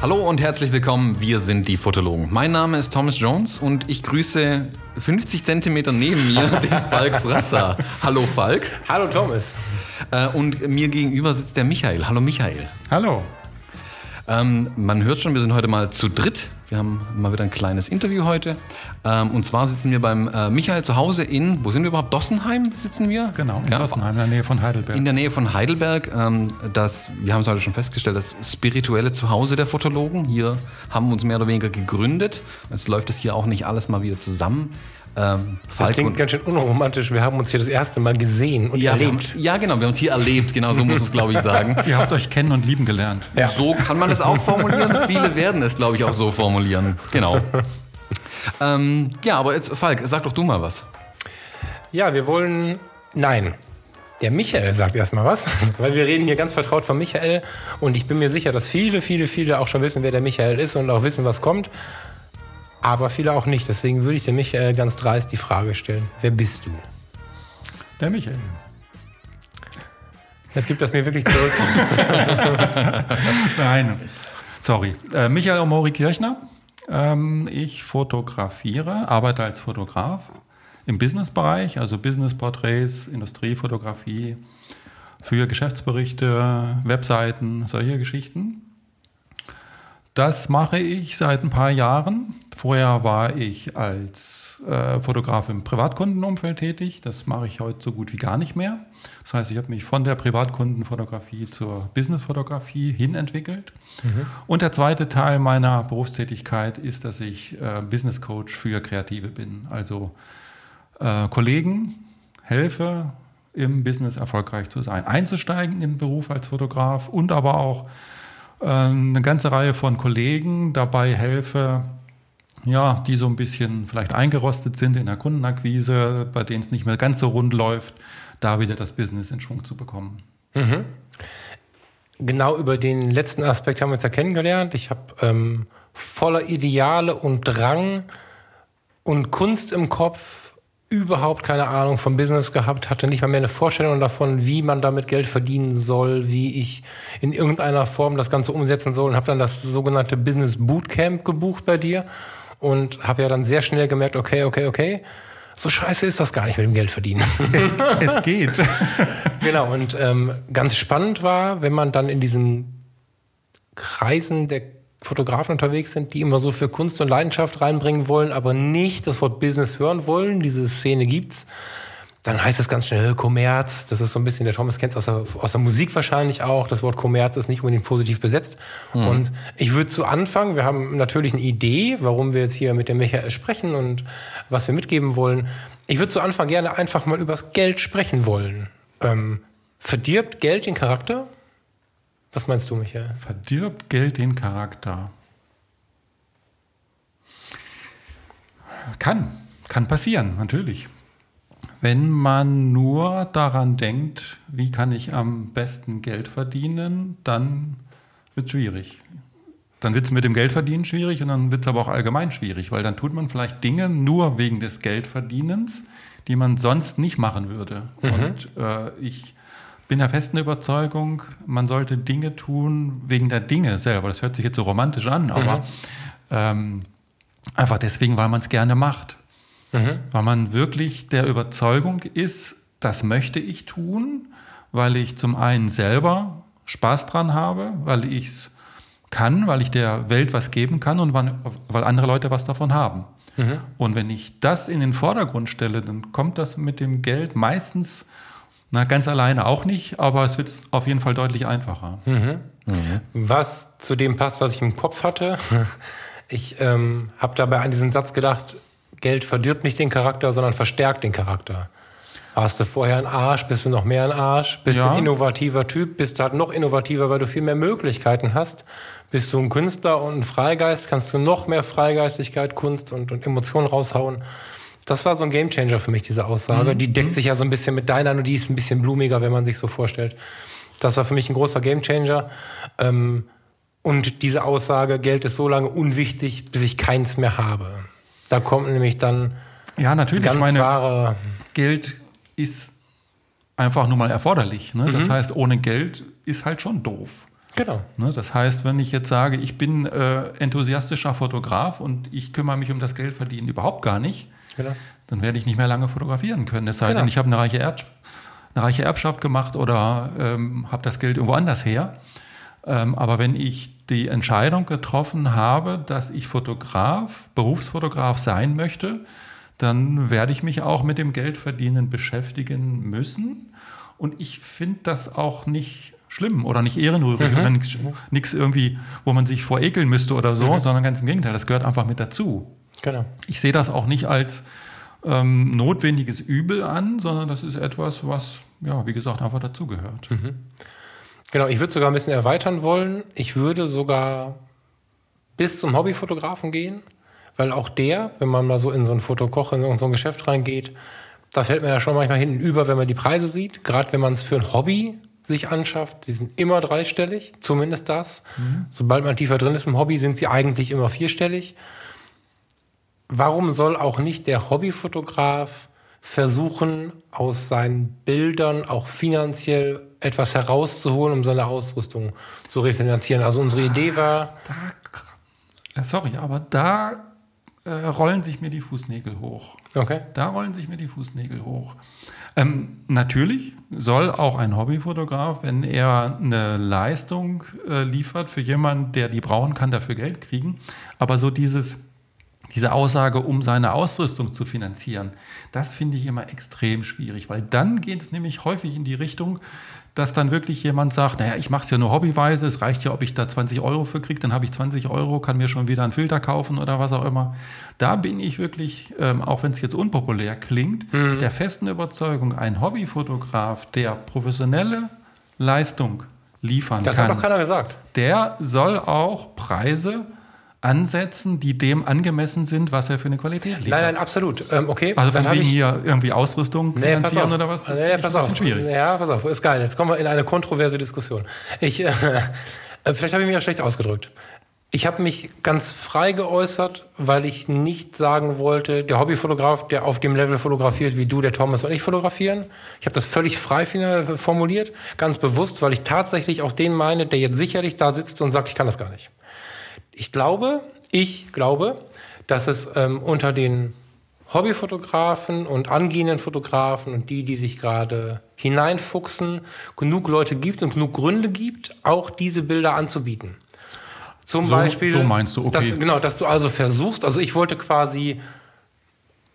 Hallo und herzlich willkommen, wir sind die Fotologen. Mein Name ist Thomas Jones und ich grüße 50 Zentimeter neben mir den Falk Frasser. Hallo Falk. Hallo Thomas. Äh, und mir gegenüber sitzt der Michael. Hallo Michael. Hallo. Ähm, man hört schon, wir sind heute mal zu dritt. Wir haben mal wieder ein kleines Interview heute. Ähm, und zwar sitzen wir beim äh, Michael zu Hause in, wo sind wir überhaupt? Dossenheim sitzen wir? Genau, in ja, Dossenheim, in der Nähe von Heidelberg. In der Nähe von Heidelberg. Ähm, das, wir haben es heute schon festgestellt, das spirituelle Zuhause der Fotologen. Hier haben wir uns mehr oder weniger gegründet. Es läuft es hier auch nicht alles mal wieder zusammen. Ähm, das klingt ganz schön unromantisch. Wir haben uns hier das erste Mal gesehen und ja, erlebt. Haben, ja, genau. Wir haben uns hier erlebt. Genau so muss man es, glaube ich, sagen. Ihr habt euch kennen und lieben gelernt. Ja. So kann man es auch formulieren. Viele werden es, glaube ich, auch so formulieren. Genau. ähm, ja, aber jetzt, Falk, sag doch du mal was. Ja, wir wollen. Nein. Der Michael sagt erstmal was, weil wir reden hier ganz vertraut von Michael und ich bin mir sicher, dass viele, viele, viele auch schon wissen, wer der Michael ist und auch wissen, was kommt aber viele auch nicht. Deswegen würde ich dir Michael ganz dreist die Frage stellen: Wer bist du? Der Michael. Jetzt gibt das mir wirklich zurück. Nein, sorry. Äh, Michael Omori Kirchner. Ähm, ich fotografiere, arbeite als Fotograf im Businessbereich, also Businessporträts, Industriefotografie für Geschäftsberichte, Webseiten, solche Geschichten. Das mache ich seit ein paar Jahren. Vorher war ich als äh, Fotograf im Privatkundenumfeld tätig. Das mache ich heute so gut wie gar nicht mehr. Das heißt, ich habe mich von der Privatkundenfotografie zur Businessfotografie hin entwickelt. Mhm. Und der zweite Teil meiner Berufstätigkeit ist, dass ich äh, Business Coach für Kreative bin. Also äh, Kollegen helfe, im Business erfolgreich zu sein, einzusteigen in den Beruf als Fotograf und aber auch eine ganze Reihe von Kollegen dabei helfe, ja, die so ein bisschen vielleicht eingerostet sind in der Kundenakquise, bei denen es nicht mehr ganz so rund läuft, da wieder das Business in Schwung zu bekommen. Mhm. Genau über den letzten Aspekt haben wir uns ja kennengelernt. Ich habe ähm, voller Ideale und Drang und Kunst im Kopf überhaupt keine Ahnung vom Business gehabt, hatte nicht mal mehr eine Vorstellung davon, wie man damit Geld verdienen soll, wie ich in irgendeiner Form das Ganze umsetzen soll und habe dann das sogenannte Business Bootcamp gebucht bei dir und habe ja dann sehr schnell gemerkt, okay, okay, okay, so scheiße ist das gar nicht mit dem Geld verdienen. Es, es geht. genau, und ähm, ganz spannend war, wenn man dann in diesen Kreisen der Fotografen unterwegs sind, die immer so für Kunst und Leidenschaft reinbringen wollen, aber nicht das Wort Business hören wollen. Diese Szene gibt's. Dann heißt es ganz schnell Kommerz. Das ist so ein bisschen, der Thomas kennt es aus der, aus der Musik wahrscheinlich auch. Das Wort Kommerz ist nicht unbedingt positiv besetzt. Mhm. Und ich würde zu Anfang, wir haben natürlich eine Idee, warum wir jetzt hier mit dem Michael sprechen und was wir mitgeben wollen. Ich würde zu Anfang gerne einfach mal übers Geld sprechen wollen. Ähm, verdirbt Geld den Charakter? Was meinst du, Michael? Verdirbt Geld den Charakter? Kann, kann passieren, natürlich. Wenn man nur daran denkt, wie kann ich am besten Geld verdienen, dann wird es schwierig. Dann wird es mit dem Geldverdienen schwierig und dann wird es aber auch allgemein schwierig, weil dann tut man vielleicht Dinge nur wegen des Geldverdienens, die man sonst nicht machen würde. Mhm. Und äh, ich bin der festen Überzeugung, man sollte Dinge tun wegen der Dinge selber. Das hört sich jetzt so romantisch an, aber mhm. ähm, einfach deswegen, weil man es gerne macht. Mhm. Weil man wirklich der Überzeugung ist, das möchte ich tun, weil ich zum einen selber Spaß dran habe, weil ich es kann, weil ich der Welt was geben kann und weil andere Leute was davon haben. Mhm. Und wenn ich das in den Vordergrund stelle, dann kommt das mit dem Geld meistens na, ganz alleine auch nicht, aber es wird auf jeden Fall deutlich einfacher. Mhm. Mhm. Was zu dem passt, was ich im Kopf hatte. Ich ähm, habe dabei an diesen Satz gedacht, Geld verdirbt nicht den Charakter, sondern verstärkt den Charakter. Hast du vorher einen Arsch, bist du noch mehr ein Arsch, bist ja. du ein innovativer Typ, bist du halt noch innovativer, weil du viel mehr Möglichkeiten hast. Bist du ein Künstler und ein Freigeist, kannst du noch mehr Freigeistigkeit, Kunst und, und Emotionen raushauen. Das war so ein Gamechanger für mich, diese Aussage. Mhm. Die deckt sich ja so ein bisschen mit deiner, nur die ist ein bisschen blumiger, wenn man sich so vorstellt. Das war für mich ein großer Gamechanger. Ähm, Und diese Aussage, Geld ist so lange unwichtig, bis ich keins mehr habe. Da kommt nämlich dann Ja, natürlich. ganz meine, wahre. Geld ist einfach nur mal erforderlich. Ne? Mhm. Das heißt, ohne Geld ist halt schon doof. Genau. Ne? Das heißt, wenn ich jetzt sage, ich bin äh, enthusiastischer Fotograf und ich kümmere mich um das Geldverdienen überhaupt gar nicht, genau. dann werde ich nicht mehr lange fotografieren können. Es sei Genau. denn, ich habe eine reiche, Erb eine reiche Erbschaft gemacht oder ähm, habe das Geld irgendwo anders her. Ähm, aber wenn ich die Entscheidung getroffen habe, dass ich Fotograf, Berufsfotograf sein möchte, dann werde ich mich auch mit dem Geldverdienen beschäftigen müssen. Und ich finde das auch nicht schlimm oder nicht ehrenrührig oder nichts irgendwie, wo man sich vor ekeln müsste oder so, sondern ganz im Gegenteil, das gehört einfach mit dazu. Genau. Ich sehe das auch nicht als ähm, notwendiges Übel an, sondern das ist etwas, was, ja, wie gesagt, einfach dazugehört. Genau, ich würde sogar ein bisschen erweitern wollen. Ich würde sogar bis zum Hobbyfotografen gehen, weil auch der, wenn man mal so in so ein Fotokoch, in so ein Geschäft reingeht, da fällt man ja schon manchmal hinten über, wenn man die Preise sieht. Gerade wenn man es für ein Hobby sich anschafft, die sind immer dreistellig, zumindest das. Sobald man tiefer drin ist im Hobby, sind sie eigentlich immer vierstellig. Warum soll auch nicht der Hobbyfotograf versuchen, aus seinen Bildern auch finanziell etwas herauszuholen, um seine Ausrüstung zu refinanzieren? Also unsere Idee war, Da, äh, sorry, aber da äh, rollen sich mir die Fußnägel hoch. okay, Da rollen sich mir die Fußnägel hoch. Ähm, natürlich soll auch ein Hobbyfotograf, wenn er eine Leistung äh, liefert für jemanden, der die brauchen kann, dafür Geld kriegen. Aber so dieses, diese Aussage, um seine Ausrüstung zu finanzieren, das finde ich immer extrem schwierig, weil dann geht es nämlich häufig in die Richtung, dass dann wirklich jemand sagt, naja, ich mache es ja nur hobbyweise, es reicht ja, ob ich da 20 Euro für kriege, dann habe ich 20 Euro, kann mir schon wieder einen Filter kaufen oder was auch immer. Da bin ich wirklich, ähm, auch wenn es jetzt unpopulär klingt, der festen Überzeugung, ein Hobbyfotograf, der professionelle Leistung liefern das kann, hat noch keiner gesagt. der soll auch Preise ansetzen, die dem angemessen sind, was er für eine Qualität liefert. Nein, nein, absolut. Ähm, okay, Also wegen ich- hier irgendwie Ausrüstung Nee, finanzieren auf. oder was? Das nee, finde ich pass ein auf. bisschen schwierig. Ja, pass auf, ist geil. Jetzt kommen wir in eine kontroverse Diskussion. Ich, äh, äh, vielleicht habe ich mich ja schlecht ausgedrückt. Ich habe mich ganz frei geäußert, weil ich nicht sagen wollte, der Hobbyfotograf, der auf dem Level fotografiert, wie du, der Thomas und ich fotografieren. Ich habe das völlig frei fin- formuliert, ganz bewusst, weil ich tatsächlich auch den meine, der jetzt sicherlich da sitzt und sagt, ich kann das gar nicht. Ich glaube, ich glaube, dass es ähm, unter den Hobbyfotografen und angehenden Fotografen und die, die sich gerade hineinfuchsen, genug Leute gibt und genug Gründe gibt, auch diese Bilder anzubieten. Zum So- Beispiel, so meinst du, okay. dass, genau, dass du also versuchst, also ich wollte quasi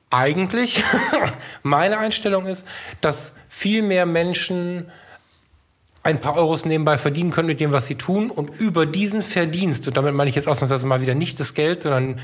eigentlich, meine Einstellung ist, dass viel mehr Menschen ein paar Euros nebenbei verdienen können mit dem, was sie tun und über diesen Verdienst, und damit meine ich jetzt ausnahmsweise mal wieder nicht das Geld, sondern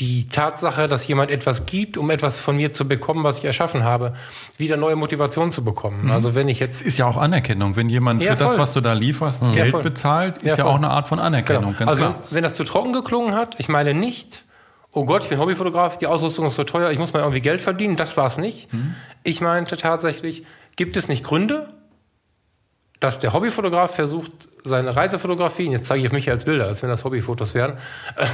die Tatsache, dass jemand etwas gibt, um etwas von mir zu bekommen, was ich erschaffen habe, wieder neue Motivation zu bekommen. Also wenn ich jetzt ist ja auch Anerkennung. Wenn jemand Ja, für das, was du da lieferst, Ja, Geld voll. bezahlt, ist Ja, ja, auch eine Art von Anerkennung. Genau. Also klar. wenn das zu trocken geklungen hat, ich meine nicht, oh Gott, ich bin Hobbyfotograf, die Ausrüstung ist so teuer, ich muss mal irgendwie Geld verdienen, das war es nicht. Mhm. Ich meinte tatsächlich, gibt es nicht Gründe, dass der Hobbyfotograf versucht, seine Reisefotografien, jetzt zeige ich auf mich als Bilder, als wenn das Hobbyfotos wären,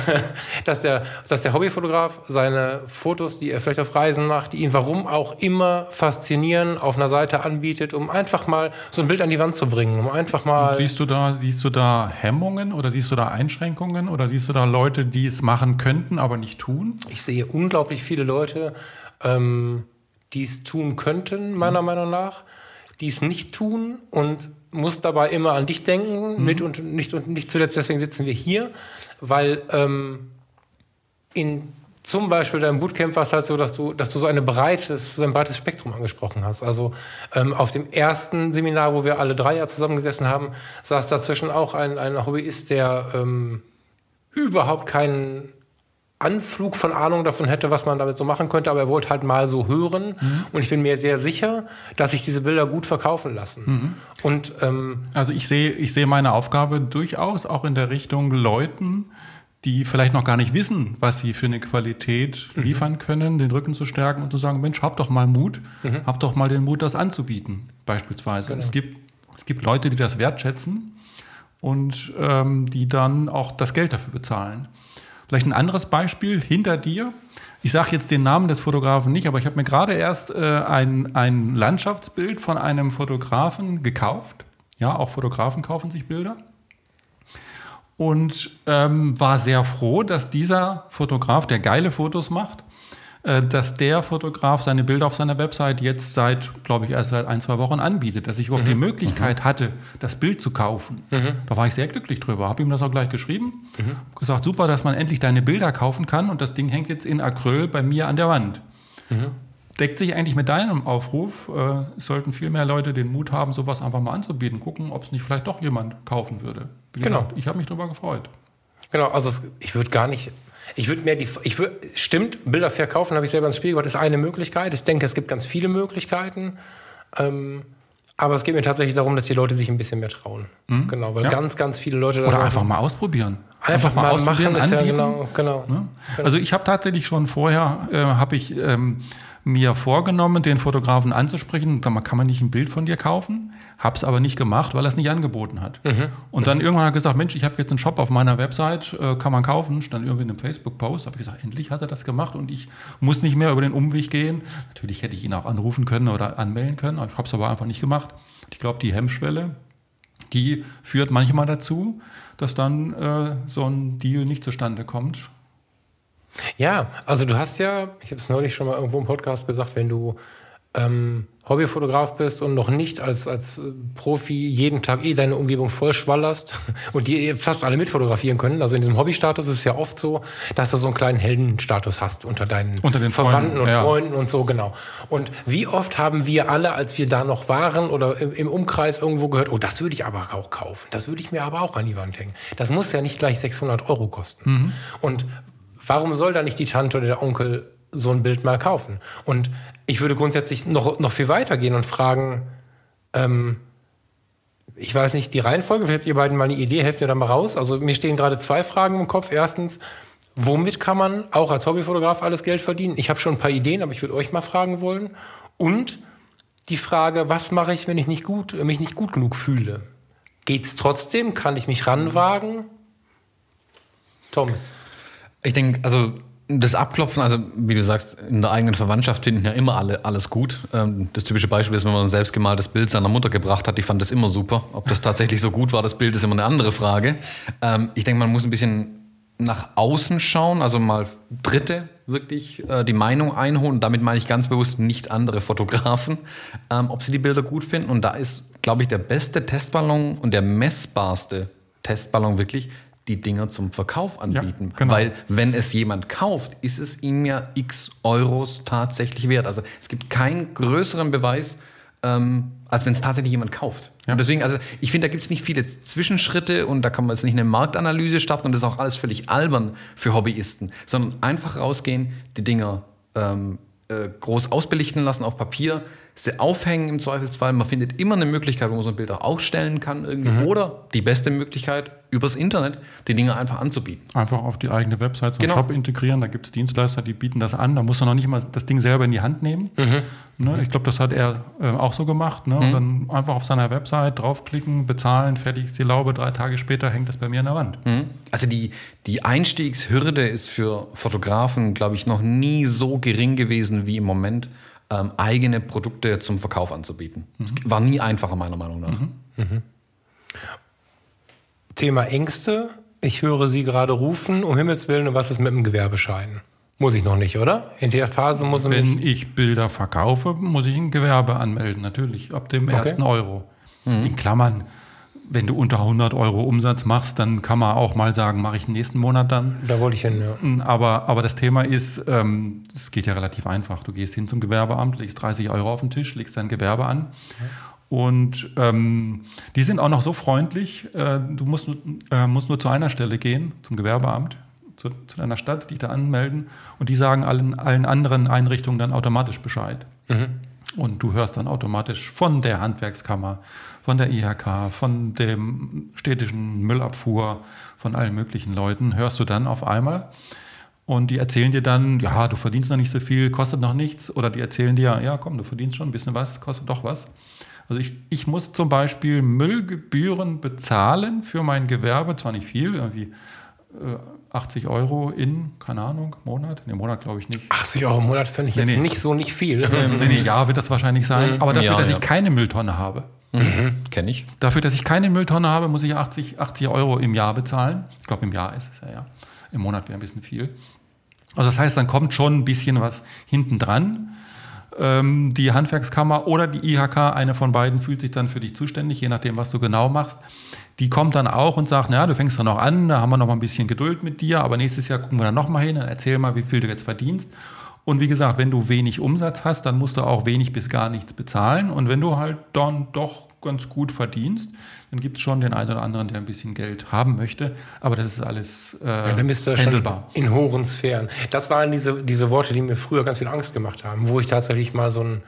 dass der, dass der Hobbyfotograf seine Fotos, die er vielleicht auf Reisen macht, die ihn warum auch immer faszinieren, auf einer Seite anbietet, um einfach mal so ein Bild an die Wand zu bringen, um einfach mal... Siehst du, da, siehst du da Hemmungen oder siehst du da Einschränkungen oder siehst du da Leute, die es machen könnten, aber nicht tun? Ich sehe unglaublich viele Leute, ähm, die es tun könnten, meiner Meinung nach, die es nicht tun und muss dabei immer an dich denken, mit und nicht und nicht zuletzt deswegen sitzen wir hier, weil ähm, in zum Beispiel deinem Bootcamp war es halt so, dass du, dass du so, eine breites, so ein breites Spektrum angesprochen hast. Also ähm, auf dem ersten Seminar, wo wir alle drei ja zusammengesessen haben, saß dazwischen auch ein, ein Hobbyist, der ähm, überhaupt keinen Anflug von Ahnung davon hätte, was man damit so machen könnte, aber er wollte halt mal so hören. Und ich bin mir sehr sicher, dass sich diese Bilder gut verkaufen lassen. Und ähm, Also ich sehe, ich sehe meine Aufgabe durchaus auch in der Richtung Leuten, die vielleicht noch gar nicht wissen, was sie für eine Qualität liefern können, den Rücken zu stärken und zu sagen, Mensch, hab doch mal Mut, hab doch mal den Mut, das anzubieten, beispielsweise. Es, gibt, es gibt Leute, die das wertschätzen und ähm, die dann auch das Geld dafür bezahlen. Vielleicht ein anderes Beispiel hinter dir. Ich sage jetzt den Namen des Fotografen nicht, aber ich habe mir gerade erst äh, ein, ein Landschaftsbild von einem Fotografen gekauft. Ja, auch Fotografen kaufen sich Bilder. Und ähm, war sehr froh, dass dieser Fotograf, der geile Fotos macht, dass der Fotograf seine Bilder auf seiner Website jetzt seit, glaube ich, erst seit ein, zwei Wochen anbietet, dass ich überhaupt mhm. die Möglichkeit mhm. hatte, das Bild zu kaufen. Mhm. Da war ich sehr glücklich drüber. Habe ihm das auch gleich geschrieben. Mhm. Gesagt, super, dass man endlich deine Bilder kaufen kann und das Ding hängt jetzt in Acryl bei mir an der Wand. Mhm. Deckt sich eigentlich mit deinem Aufruf. Äh, es sollten viel mehr Leute den Mut haben, sowas einfach mal anzubieten. Gucken, ob es nicht vielleicht doch jemand kaufen würde. Wie genau. Gesagt, ich habe mich darüber gefreut. Genau, also ich würde gar nicht ich würde mehr die, ich würd, stimmt, Bilder verkaufen, habe ich selber ins Spiel gebracht, ist eine Möglichkeit. Ich denke, es gibt ganz viele Möglichkeiten. Ähm, aber es geht mir tatsächlich darum, dass die Leute sich ein bisschen mehr trauen. Mhm. Genau, weil ja. ganz, ganz viele Leute. Oder einfach mal ausprobieren. Einfach, einfach mal, ausprobieren, machen, anbieten. Ja genau, genau, ne? genau, Also ich habe tatsächlich schon vorher, äh, habe ich ähm, mir vorgenommen, den Fotografen anzusprechen. Sag mal, kann man nicht ein Bild von dir kaufen? Hab's aber nicht gemacht, weil er es nicht angeboten hat. Mhm. Und dann mhm. irgendwann hat er gesagt, Mensch, ich habe jetzt einen Shop auf meiner Website, äh, kann man kaufen. Stand irgendwie in einem Facebook-Post. Habe ich gesagt, endlich hat er das gemacht und ich muss nicht mehr über den Umweg gehen. Natürlich hätte ich ihn auch anrufen können oder anmelden können. Ich habe es aber einfach nicht gemacht. Ich glaube, die Hemmschwelle, die führt manchmal dazu, dass dann äh, so ein Deal nicht zustande kommt. Ja, also du hast ja, ich habe es neulich schon mal irgendwo im Podcast gesagt, wenn du ähm, Hobbyfotograf bist und noch nicht als, als Profi jeden Tag eh deine Umgebung vollschwallerst und die fast alle mitfotografieren können. Also in diesem Hobbystatus ist es ja oft so, dass du so einen kleinen Heldenstatus hast unter deinen unter den Verwandten Freunden, und ja. Freunden und so, genau. Und wie oft haben wir alle, als wir da noch waren oder im, im Umkreis irgendwo gehört, oh, das würde ich aber auch kaufen. Das würde ich mir aber auch an die Wand hängen. Das muss ja nicht gleich 600 Euro kosten. Mhm. Und warum soll da nicht die Tante oder der Onkel so ein Bild mal kaufen? Und ich würde grundsätzlich noch, noch viel weiter gehen und fragen, ähm, ich weiß nicht, die Reihenfolge, vielleicht habt ihr beiden mal eine Idee, helft mir da mal raus. Also mir stehen gerade zwei Fragen im Kopf. Erstens, womit kann man auch als Hobbyfotograf alles Geld verdienen? Ich habe schon ein paar Ideen, aber ich würde euch mal fragen wollen. Und die Frage, was mache ich, wenn ich nicht gut, mich nicht gut genug fühle? Geht's trotzdem? Kann ich mich ranwagen? Thomas. Ich denke, also das Abklopfen, also wie du sagst, in der eigenen Verwandtschaft finden ja immer alle alles gut. Ähm, das typische Beispiel ist, wenn man ein selbstgemaltes Bild seiner Mutter gebracht hat, die fand das immer super. Ob das tatsächlich so gut war, das Bild ist immer eine andere Frage. Ähm, ich denke, man muss ein bisschen nach außen schauen, also mal Dritte wirklich äh, die Meinung einholen. damit meine ich ganz bewusst nicht andere Fotografen, ähm, ob sie die Bilder gut finden. Und da ist, glaube ich, der beste Testballon und der messbarste Testballon wirklich die Dinger zum Verkauf anbieten. Ja, genau. Weil wenn es jemand kauft, ist es ihm ja x Euros tatsächlich wert. Also es gibt keinen größeren Beweis, ähm, als wenn es tatsächlich jemand kauft. Ja. Und deswegen, also ich finde, da gibt es nicht viele Zwischenschritte und da kann man jetzt nicht eine Marktanalyse starten und das ist auch alles völlig albern für Hobbyisten, sondern einfach rausgehen, die Dinger ähm, äh, groß ausbelichten lassen auf Papier, sie aufhängen im Zweifelsfall. Man findet immer eine Möglichkeit, wo man so ein Bild auch ausstellen kann irgendwie. Mhm. Oder die beste Möglichkeit, übers Internet die Dinge einfach anzubieten. Einfach auf die eigene Website so einen genau. Shop integrieren. Da gibt es Dienstleister, die bieten das an. Da muss man noch nicht mal das Ding selber in die Hand nehmen. Mhm. Ne? Ich glaube, das hat er äh, auch so gemacht. Ne? Mhm. Und dann einfach auf seiner Website draufklicken, bezahlen, fertig ist die Laube. Drei Tage später hängt das bei mir an der Wand. Mhm. Also die, die Einstiegshürde ist für Fotografen, glaube ich, noch nie so gering gewesen wie im Moment ähm, eigene Produkte zum Verkauf anzubieten. Mhm. war nie einfacher, meiner Meinung nach. Mhm. Mhm. Thema Ängste. Ich höre Sie gerade rufen, um Himmels Willen, was ist mit dem Gewerbeschein? Muss ich noch nicht, oder? In der Phase muss Wenn ich Bilder verkaufe, muss ich ein Gewerbe anmelden, natürlich, ab dem okay. ersten Euro. Mhm. In Klammern wenn du unter 100 Euro Umsatz machst, dann kann man auch mal sagen, mache ich nächsten Monat dann. Da wollte ich hin, ja. Mm, aber, aber das Thema ist, es ähm, geht ja relativ einfach. Du gehst hin zum Gewerbeamt, legst 30 Euro auf den Tisch, legst dein Gewerbe an. Ja. Und ähm, die sind auch noch so freundlich, äh, du musst, äh, musst nur zu einer Stelle gehen, zum Gewerbeamt, zu, zu deiner Stadt, dich da anmelden. Und die sagen allen, allen anderen Einrichtungen dann automatisch Bescheid. Mhm. Und du hörst dann automatisch von der Handwerkskammer, von der IHK, von dem städtischen Müllabfuhr, von allen möglichen Leuten, hörst du dann auf einmal. Und die erzählen dir dann, ja, du verdienst noch nicht so viel, kostet noch nichts. Oder die erzählen dir, ja, komm, du verdienst schon ein bisschen was, kostet doch was. Also ich, ich muss zum Beispiel Müllgebühren bezahlen für mein Gewerbe, zwar nicht viel, irgendwie äh, 80 Euro in, keine Ahnung, Monat? Ne, Monat glaube ich nicht. 80 Euro im Monat finde ich Nee, jetzt nee. nicht so nicht viel. Ähm, nee, nee, ja, wird das wahrscheinlich sein. Aber dafür, Ja, dass ja. ich keine Mülltonne habe. Kenne ich. Dafür, dass ich keine Mülltonne habe, muss ich 80, 80 Euro im Jahr bezahlen. Ich glaube, im Jahr ist es ja, ja. Im Monat wäre ein bisschen viel. Also das heißt, dann kommt schon ein bisschen was hinten dran. Ähm, die Handwerkskammer oder die IHK, eine von beiden, fühlt sich dann für dich zuständig, je nachdem, was du genau machst. Die kommt dann auch und sagt, na, du fängst dann noch an, da haben wir noch mal ein bisschen Geduld mit dir, aber nächstes Jahr gucken wir dann noch mal hin, dann erzähl mal, wie viel du jetzt verdienst. Und wie gesagt, wenn du wenig Umsatz hast, dann musst du auch wenig bis gar nichts bezahlen. Und wenn du halt dann doch ganz gut verdienst, dann gibt es schon den einen oder anderen, der ein bisschen Geld haben möchte. Aber das ist alles äh, Ja, dann bist du handelbar. in hohen Sphären. Das waren diese, diese Worte, die mir früher ganz viel Angst gemacht haben, wo ich tatsächlich mal so ein,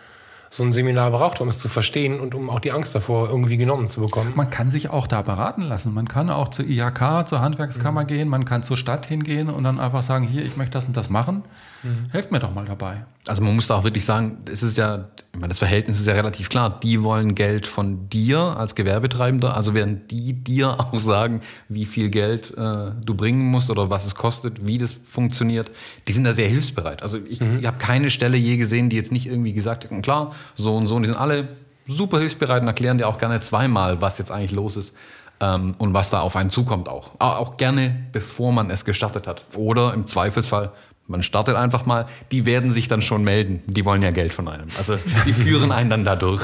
so ein Seminar brauchte, um es zu verstehen und um auch die Angst davor irgendwie genommen zu bekommen. Man kann sich auch da beraten lassen. Man kann auch zur IHK, zur Handwerkskammer Mhm. gehen, man kann zur Stadt hingehen und dann einfach sagen, hier, ich möchte das und das machen. Mhm. Helft mir doch mal dabei. Also man muss da auch wirklich sagen, es ist ja, meine, das Verhältnis ist ja relativ klar. Die wollen Geld von dir als Gewerbetreibender, also werden die dir auch sagen, wie viel Geld äh, du bringen musst oder was es kostet, wie das funktioniert. Die sind da sehr hilfsbereit. Also ich, ich habe keine Stelle je gesehen, die jetzt nicht irgendwie gesagt hätten, klar, so und so. Und die sind alle super hilfsbereit und erklären dir auch gerne zweimal, was jetzt eigentlich los ist. Ähm, und was da auf einen zukommt auch. Auch auch gerne, bevor man es gestartet hat. Oder im Zweifelsfall, man startet einfach mal, die werden sich dann schon melden. Die wollen ja Geld von einem. Also die führen einen dann da durch.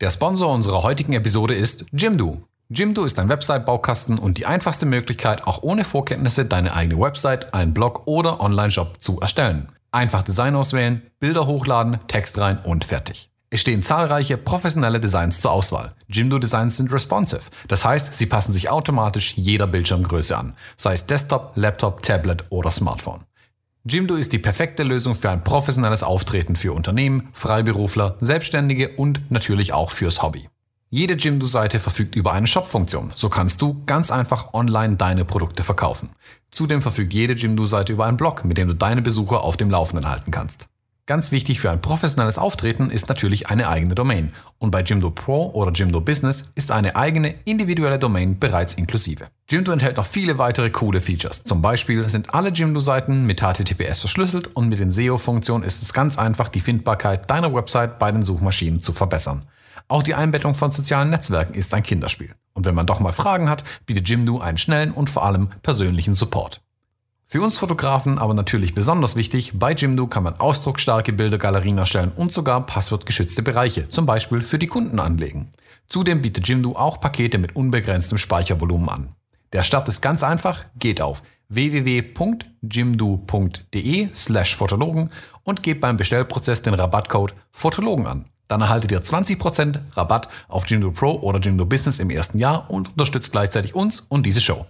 Der Sponsor unserer heutigen Episode ist Jimdo. Jimdo ist ein Website-Baukasten und die einfachste Möglichkeit, auch ohne Vorkenntnisse deine eigene Website, einen Blog oder Online-Shop zu erstellen. Einfach Design auswählen, Bilder hochladen, Text rein und fertig. Es stehen zahlreiche professionelle Designs zur Auswahl. Jimdo Designs sind responsive, das heißt, sie passen sich automatisch jeder Bildschirmgröße an, sei es Desktop, Laptop, Tablet oder Smartphone. Jimdo ist die perfekte Lösung für ein professionelles Auftreten für Unternehmen, Freiberufler, Selbstständige und natürlich auch fürs Hobby. Jede Jimdo-Seite verfügt über eine Shop-Funktion, so kannst du ganz einfach online deine Produkte verkaufen. Zudem verfügt jede Jimdo-Seite über einen Blog, mit dem du deine Besucher auf dem Laufenden halten kannst. Ganz wichtig für ein professionelles Auftreten ist natürlich eine eigene Domain. Und bei Jimdo Pro oder Jimdo Business ist eine eigene individuelle Domain bereits inklusive. Jimdo enthält noch viele weitere coole Features. Zum Beispiel sind alle Jimdo-Seiten mit HTTPS verschlüsselt und mit den SEO-Funktionen ist es ganz einfach, die Findbarkeit deiner Website bei den Suchmaschinen zu verbessern. Auch die Einbettung von sozialen Netzwerken ist ein Kinderspiel. Und wenn man doch mal Fragen hat, bietet Jimdo einen schnellen und vor allem persönlichen Support. Für uns Fotografen aber natürlich besonders wichtig, bei Jimdo kann man ausdrucksstarke Bildergalerien erstellen und sogar passwortgeschützte Bereiche, zum Beispiel für die Kunden anlegen. Zudem bietet Jimdo auch Pakete mit unbegrenztem Speichervolumen an. Der Start ist ganz einfach, geht auf www.jimdo.de slash Fotologen und gebt beim Bestellprozess den Rabattcode Fotologen an. Dann erhaltet ihr 20% Rabatt auf Jimdo Pro oder Jimdo Business im ersten Jahr und unterstützt gleichzeitig uns und diese Show.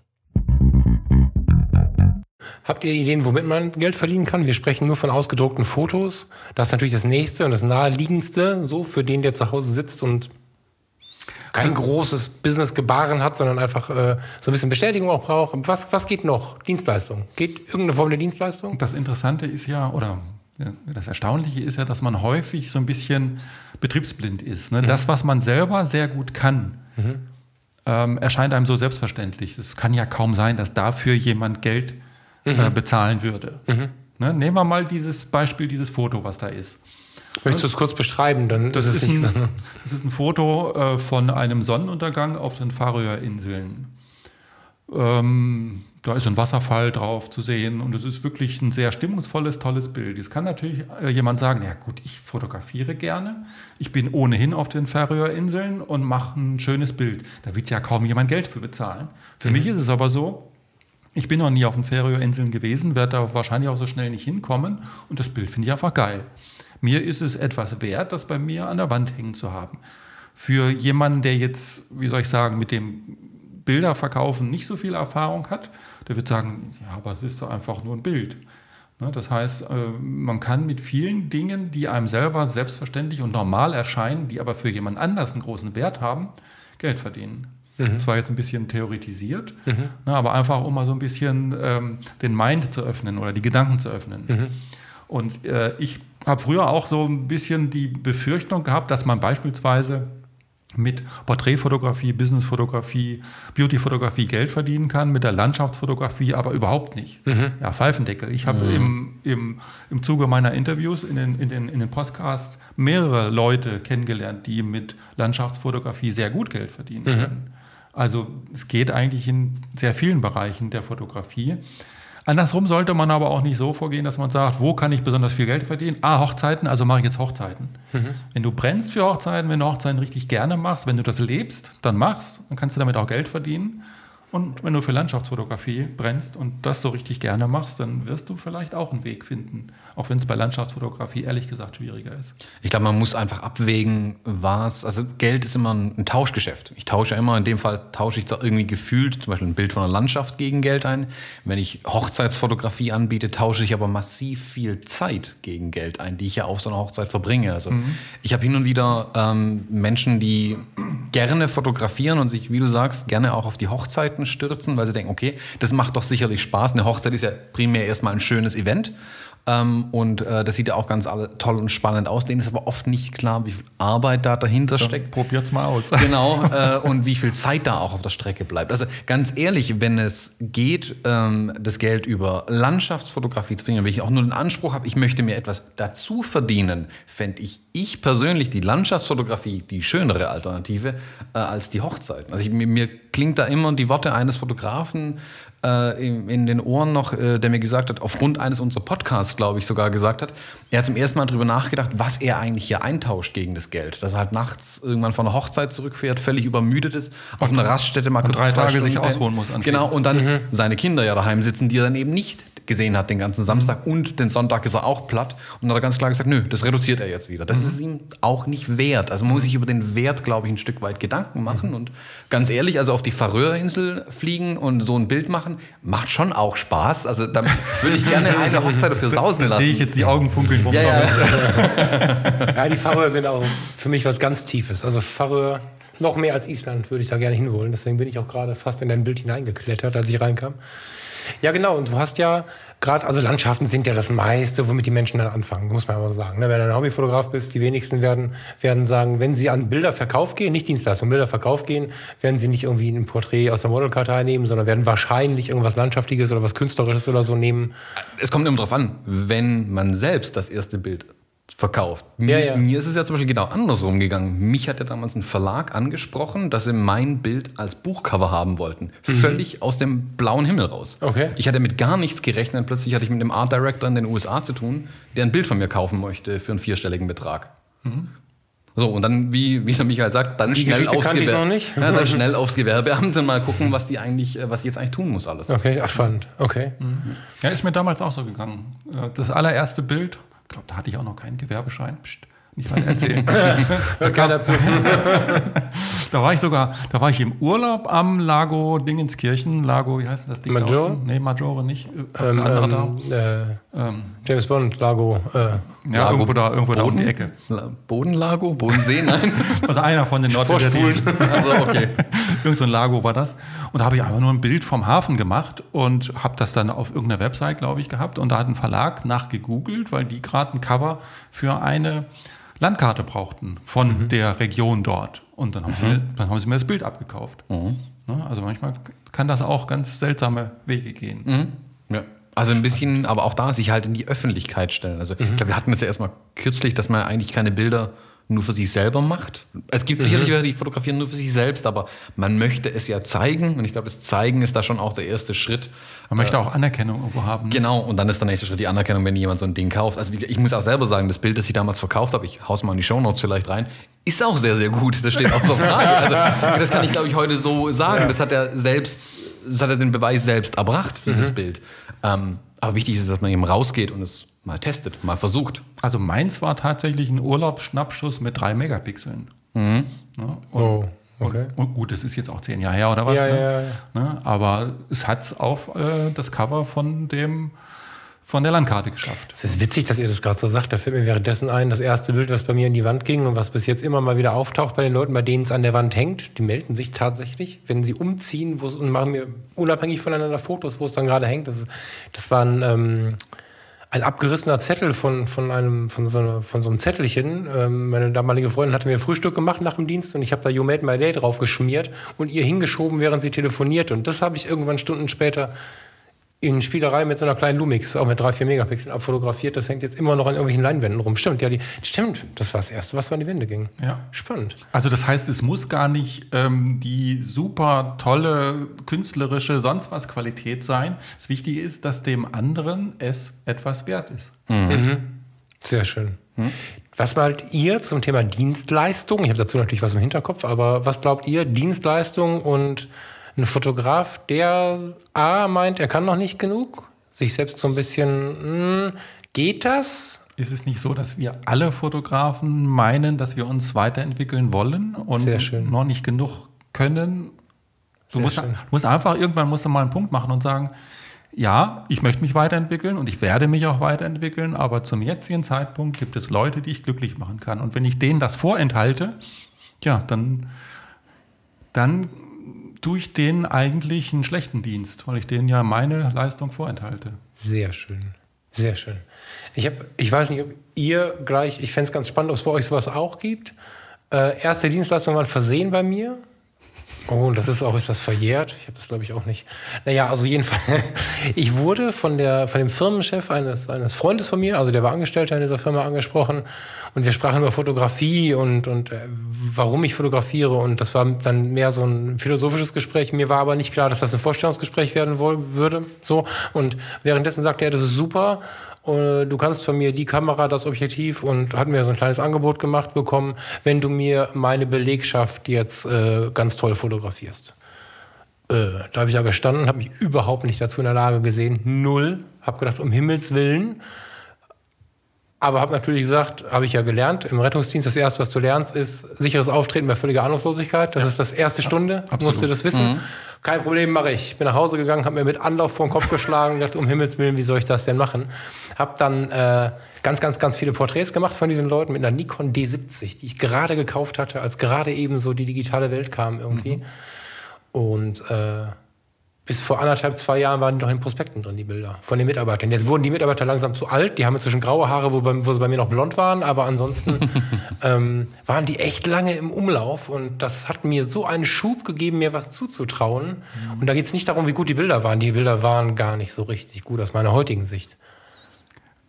Habt ihr Ideen, womit man Geld verdienen kann? Wir sprechen nur von ausgedruckten Fotos. Das ist natürlich das nächste und das naheliegendste, so für den, der zu Hause sitzt und kein großes Business gebaren hat, sondern einfach äh, so ein bisschen Bestätigung auch braucht. Was, was geht noch? Dienstleistung. Geht irgendeine Form der Dienstleistung? Das Interessante ist ja, oder das Erstaunliche ist ja, dass man häufig so ein bisschen betriebsblind ist. Ne? Das, was man selber sehr gut kann, ähm, erscheint einem so selbstverständlich. Es kann ja kaum sein, dass dafür jemand Geld äh, bezahlen würde. Ne? Nehmen wir mal dieses Beispiel, dieses Foto, was da ist. Möchtest du es kurz beschreiben? Dann Das ist es ist, ein, das ist ein Foto äh, von einem Sonnenuntergang auf den Färöerinseln. Ähm, da ist ein Wasserfall drauf zu sehen und es ist wirklich ein sehr stimmungsvolles, tolles Bild. Jetzt kann natürlich äh, jemand sagen, ja gut, ich fotografiere gerne, ich bin ohnehin auf den Färöerinseln und mache ein schönes Bild. Da wird ja kaum jemand Geld für bezahlen. Für mich ist es aber so, ich bin noch nie auf den Färöerinseln gewesen, werde da wahrscheinlich auch so schnell nicht hinkommen und das Bild finde ich einfach geil. Mir ist es etwas wert, das bei mir an der Wand hängen zu haben. Für jemanden, der jetzt, wie soll ich sagen, mit dem Bilderverkaufen nicht so viel Erfahrung hat, der wird sagen, ja, aber es ist doch einfach nur ein Bild. Ne, Das heißt, äh, man kann mit vielen Dingen, die einem selber selbstverständlich und normal erscheinen, die aber für jemand anders einen großen Wert haben, Geld verdienen. Das war jetzt ein bisschen theoretisiert, ne, aber einfach, um mal so ein bisschen ähm, den Mind zu öffnen oder die Gedanken zu öffnen. Und äh, ich habe früher auch so ein bisschen die Befürchtung gehabt, dass man beispielsweise mit Porträtfotografie, Businessfotografie, Beautyfotografie Geld verdienen kann, mit der Landschaftsfotografie aber überhaupt nicht. Mhm. Ja, Pfeifendeckel. Ich habe mhm. im, im, im Zuge meiner Interviews in den, in, den, in den Podcasts mehrere Leute kennengelernt, die mit Landschaftsfotografie sehr gut Geld verdienen mhm. können. Also es geht eigentlich in sehr vielen Bereichen der Fotografie. Andersrum sollte man aber auch nicht so vorgehen, dass man sagt, wo kann ich besonders viel Geld verdienen? Ah, Hochzeiten, also mache ich jetzt Hochzeiten. Mhm. Wenn du brennst für Hochzeiten, wenn du Hochzeiten richtig gerne machst, wenn du das lebst, dann machst, dann kannst du damit auch Geld verdienen. Und wenn du für Landschaftsfotografie brennst und das so richtig gerne machst, dann wirst du vielleicht auch einen Weg finden. Auch wenn es bei Landschaftsfotografie ehrlich gesagt schwieriger ist. Ich glaube, man muss einfach abwägen, was. Also, Geld ist immer ein, ein Tauschgeschäft. Ich tausche immer, in dem Fall tausche ich irgendwie gefühlt zum Beispiel ein Bild von einer Landschaft gegen Geld ein. Wenn ich Hochzeitsfotografie anbiete, tausche ich aber massiv viel Zeit gegen Geld ein, die ich ja auf so einer Hochzeit verbringe. Also, mhm. ich habe hin und wieder ähm, Menschen, die gerne fotografieren und sich, wie du sagst, gerne auch auf die Hochzeiten stürzen, weil sie denken, okay, das macht doch sicherlich Spaß. Eine Hochzeit ist ja primär erstmal ein schönes Event. Ähm, und äh, das sieht ja auch ganz alle, toll und spannend aus. Denen ist aber oft nicht klar, wie viel Arbeit da dahinter Dann steckt. Probiert's mal aus. Genau. Äh, und wie viel Zeit da auch auf der Strecke bleibt. Also ganz ehrlich, wenn es geht, ähm, das Geld über Landschaftsfotografie zu verdienen, wenn ich auch nur den Anspruch habe, ich möchte mir etwas dazu verdienen, fände ich, ich persönlich die Landschaftsfotografie die schönere Alternative äh, als die Hochzeiten. Also ich, mir, mir klingt da immer die Worte eines Fotografen äh, in, in, den Ohren noch, äh, der mir gesagt hat, aufgrund eines unserer Podcasts, glaube ich, sogar gesagt hat, er hat zum ersten Mal darüber nachgedacht, was er eigentlich hier eintauscht gegen das Geld. Dass er halt nachts irgendwann von der Hochzeit zurückfährt, völlig übermüdet ist, auf einer Raststätte mal kurz drei Tage sich ausruhen muss. Genau, und dann mhm. seine Kinder ja daheim sitzen, die er dann eben nicht gesehen hat den ganzen Samstag und den Sonntag ist er auch platt und hat er ganz klar gesagt, nö, das reduziert er jetzt wieder. Das mhm. ist ihm auch nicht wert. Also man muss sich über den Wert, glaube ich, ein Stück weit Gedanken machen mhm. und ganz ehrlich, also auf die Färöerinsel fliegen und so ein Bild machen, macht schon auch Spaß. Also da würde ich gerne eine Hochzeit dafür sausen da lassen. sehe ich jetzt die Augen funkeln vom ja, ja. ja, die Färöer sind auch für mich was ganz Tiefes. Also Färöer noch mehr als Island würde ich da gerne hinwollen. Deswegen bin ich auch gerade fast in dein Bild hineingeklettert, als ich reinkam. Ja, genau. Und du hast ja gerade, also Landschaften sind ja das meiste, womit die Menschen dann anfangen, muss man aber sagen. Ne? Wenn du ein Hobbyfotograf bist, die wenigsten werden, werden sagen, wenn sie an Bilderverkauf gehen, nicht Dienstleistung, Bilderverkauf gehen, werden sie nicht irgendwie ein Porträt aus der Modelkartei nehmen, sondern werden wahrscheinlich irgendwas Landschaftliches oder was Künstlerisches oder so nehmen. Es kommt immer darauf an, wenn man selbst das erste Bild verkauft. Mir, ja, ja. mir, ist es ja zum Beispiel genau andersrum gegangen. Mich hat ja damals ein Verlag angesprochen, dass sie mein Bild als Buchcover haben wollten. Mhm. Völlig aus dem blauen Himmel raus. Okay. Ich hatte mit gar nichts gerechnet. Plötzlich hatte ich mit dem Art Director in den USA zu tun, der ein Bild von mir kaufen möchte für einen vierstelligen Betrag. Mhm. So, und dann, wie, wie der Michael sagt, dann schnell aufs, Gewer ja, dann schnell aufs Gewerbeamt und mal gucken, was die eigentlich, äh, was ich jetzt eigentlich tun muss alles. Okay, ach spannend. Okay. Mhm. Ja, ist mir damals auch so gegangen. Äh, das allererste Bild ich glaube, da hatte ich auch noch keinen Gewerbeschein. Psst, nicht weiter erzählen. da, kam, da war ich sogar, da war ich im Urlaub am Lago Dingenskirchen. Lago, wie heißt denn das Ding? Major? Nee, Majore nicht. Ähm, ähm, äh, ähm, James Bond, Lago. Äh, ja, Lago irgendwo da, irgendwo Boden? da um die Ecke. Bodenlago? Bodensee? Nein. also einer von den Norddeutschen. also, okay. Irgend so ein Lago war das. Und da habe ich einfach nur ein Bild vom Hafen gemacht und habe das dann auf irgendeiner Website, glaube ich, gehabt. Und da hat ein Verlag nachgegoogelt, weil die gerade ein Cover für eine Landkarte brauchten von mhm. der Region dort. Und dann haben, mhm. sie, dann haben sie mir das Bild abgekauft. Mhm. Ne, also manchmal kann das auch ganz seltsame Wege gehen. Mhm. Also ein bisschen, aber auch da sich halt in die Öffentlichkeit stellen. Also ich mhm. glaube, wir hatten das ja erstmal kürzlich, dass man eigentlich keine Bilder nur für sich selber macht. Es gibt sicherlich welche, die fotografieren nur für sich selbst, aber man möchte es ja zeigen. Und ich glaube, das Zeigen ist da schon auch der erste Schritt. Man möchte auch Anerkennung irgendwo haben. Genau, und dann ist der nächste Schritt die Anerkennung, wenn jemand so ein Ding kauft. Also ich muss auch selber sagen, das Bild, das ich damals verkauft habe, ich haus mal in die Shownotes vielleicht rein, ist auch sehr, sehr gut. Das steht auch so Frage. Also das kann ich, glaube ich, heute so sagen. Das hat er selbst, das hat er den Beweis selbst erbracht, dieses mhm. Bild. Ähm, aber wichtig ist, dass man eben rausgeht und es mal testet, mal versucht. Also meins war tatsächlich ein Urlaubsschnappschuss mit drei Megapixeln. Mhm. Ja, und, oh. Okay. Und, und, gut, das ist jetzt auch zehn Jahre her oder was. Ja, ne? ja, ja. Ne? Aber es hat es auf äh, das Cover von dem von der Landkarte geschafft. Es ist witzig, dass ihr das gerade so sagt. Da fällt mir währenddessen ein, das erste Bild, was bei mir in die Wand ging und was bis jetzt immer mal wieder auftaucht bei den Leuten, bei denen es an der Wand hängt, die melden sich tatsächlich, wenn sie umziehen und machen mir unabhängig voneinander Fotos, wo es dann gerade hängt. Das, das war ein, ähm, ein abgerissener Zettel von, von, einem, von, so, einer, von so einem Zettelchen. Ähm, meine damalige Freundin hatte mir Frühstück gemacht nach dem Dienst und ich habe da You Made My Day drauf geschmiert und ihr hingeschoben, während sie telefoniert. Und das habe ich irgendwann Stunden später in Spielerei mit so einer kleinen Lumix, auch mit 3, 4 Megapixeln abfotografiert. Das hängt jetzt immer noch an irgendwelchen Leinwänden rum. Stimmt, ja, die, stimmt, das war das Erste, was so an die Wände ging. Ja. Spannend. Also das heißt, es muss gar nicht ähm, die super tolle künstlerische sonst was Qualität sein. Das Wichtige ist, dass dem anderen es etwas wert ist. Sehr schön. Was meint ihr zum Thema Dienstleistung? Ich habe dazu natürlich was im Hinterkopf, aber was glaubt ihr, Dienstleistung und ein Fotograf, der A meint, er kann noch nicht genug, sich selbst so ein bisschen, hm, geht das? Ist es nicht so, dass wir alle Fotografen meinen, dass wir uns weiterentwickeln wollen und noch nicht genug können? Du musst, musst einfach, irgendwann musst du mal einen Punkt machen und sagen, ja, ich möchte mich weiterentwickeln und ich werde mich auch weiterentwickeln, aber zum jetzigen Zeitpunkt gibt es Leute, die ich glücklich machen kann. Und wenn ich denen das vorenthalte, ja, dann, dann tue ich denen eigentlich einen schlechten Dienst, weil ich denen ja meine Leistung vorenthalte. Sehr schön. Sehr schön. Ich, hab, ich weiß nicht, ob ihr gleich, ich fände es ganz spannend, ob es bei euch sowas auch gibt. Äh, erste Dienstleistungen waren versehen bei mir. Oh, und das ist auch, ist das verjährt? Ich habe das, glaube ich, auch nicht. Naja, also jedenfalls, ich wurde von, der, von dem Firmenchef eines, eines Freundes von mir, also der war Angestellter in dieser Firma, angesprochen. Und wir sprachen über Fotografie und, und äh, warum ich fotografiere. Und das war dann mehr so ein philosophisches Gespräch. Mir war aber nicht klar, dass das ein Vorstellungsgespräch werden woll- würde. So. Und währenddessen sagte er, das ist super. Äh, Du kannst von mir die Kamera, das Objektiv und hat mir so ein kleines Angebot gemacht bekommen, wenn du mir meine Belegschaft jetzt äh, ganz toll fotografierst. Äh, da habe ich ja gestanden, habe mich überhaupt nicht dazu in der Lage gesehen. Null. Habe gedacht, um Himmels Willen. Aber habe natürlich gesagt, habe ich ja gelernt, im Rettungsdienst, das Erste, was du lernst, ist sicheres Auftreten bei völliger Ahnungslosigkeit. Das ist das erste Stunde, absolut. musst du das wissen. Kein Problem, mache ich. Bin nach Hause gegangen, habe mir mit Anlauf vor den Kopf geschlagen, gedacht, um Himmels Willen, wie soll ich das denn machen? Habe dann äh, ganz, ganz, ganz viele Porträts gemacht von diesen Leuten mit einer Nikon D70, die ich gerade gekauft hatte, als gerade eben so die digitale Welt kam irgendwie. Und äh, bis vor anderthalb, zwei Jahren waren die noch in Prospekten drin, die Bilder von den Mitarbeitern. Jetzt wurden die Mitarbeiter langsam zu alt. Die haben inzwischen graue Haare, wo, bei, wo sie bei mir noch blond waren. Aber ansonsten ähm, waren die echt lange im Umlauf. Und das hat mir so einen Schub gegeben, mir was zuzutrauen. Und da geht es nicht darum, wie gut die Bilder waren. Die Bilder waren gar nicht so richtig gut aus meiner heutigen Sicht.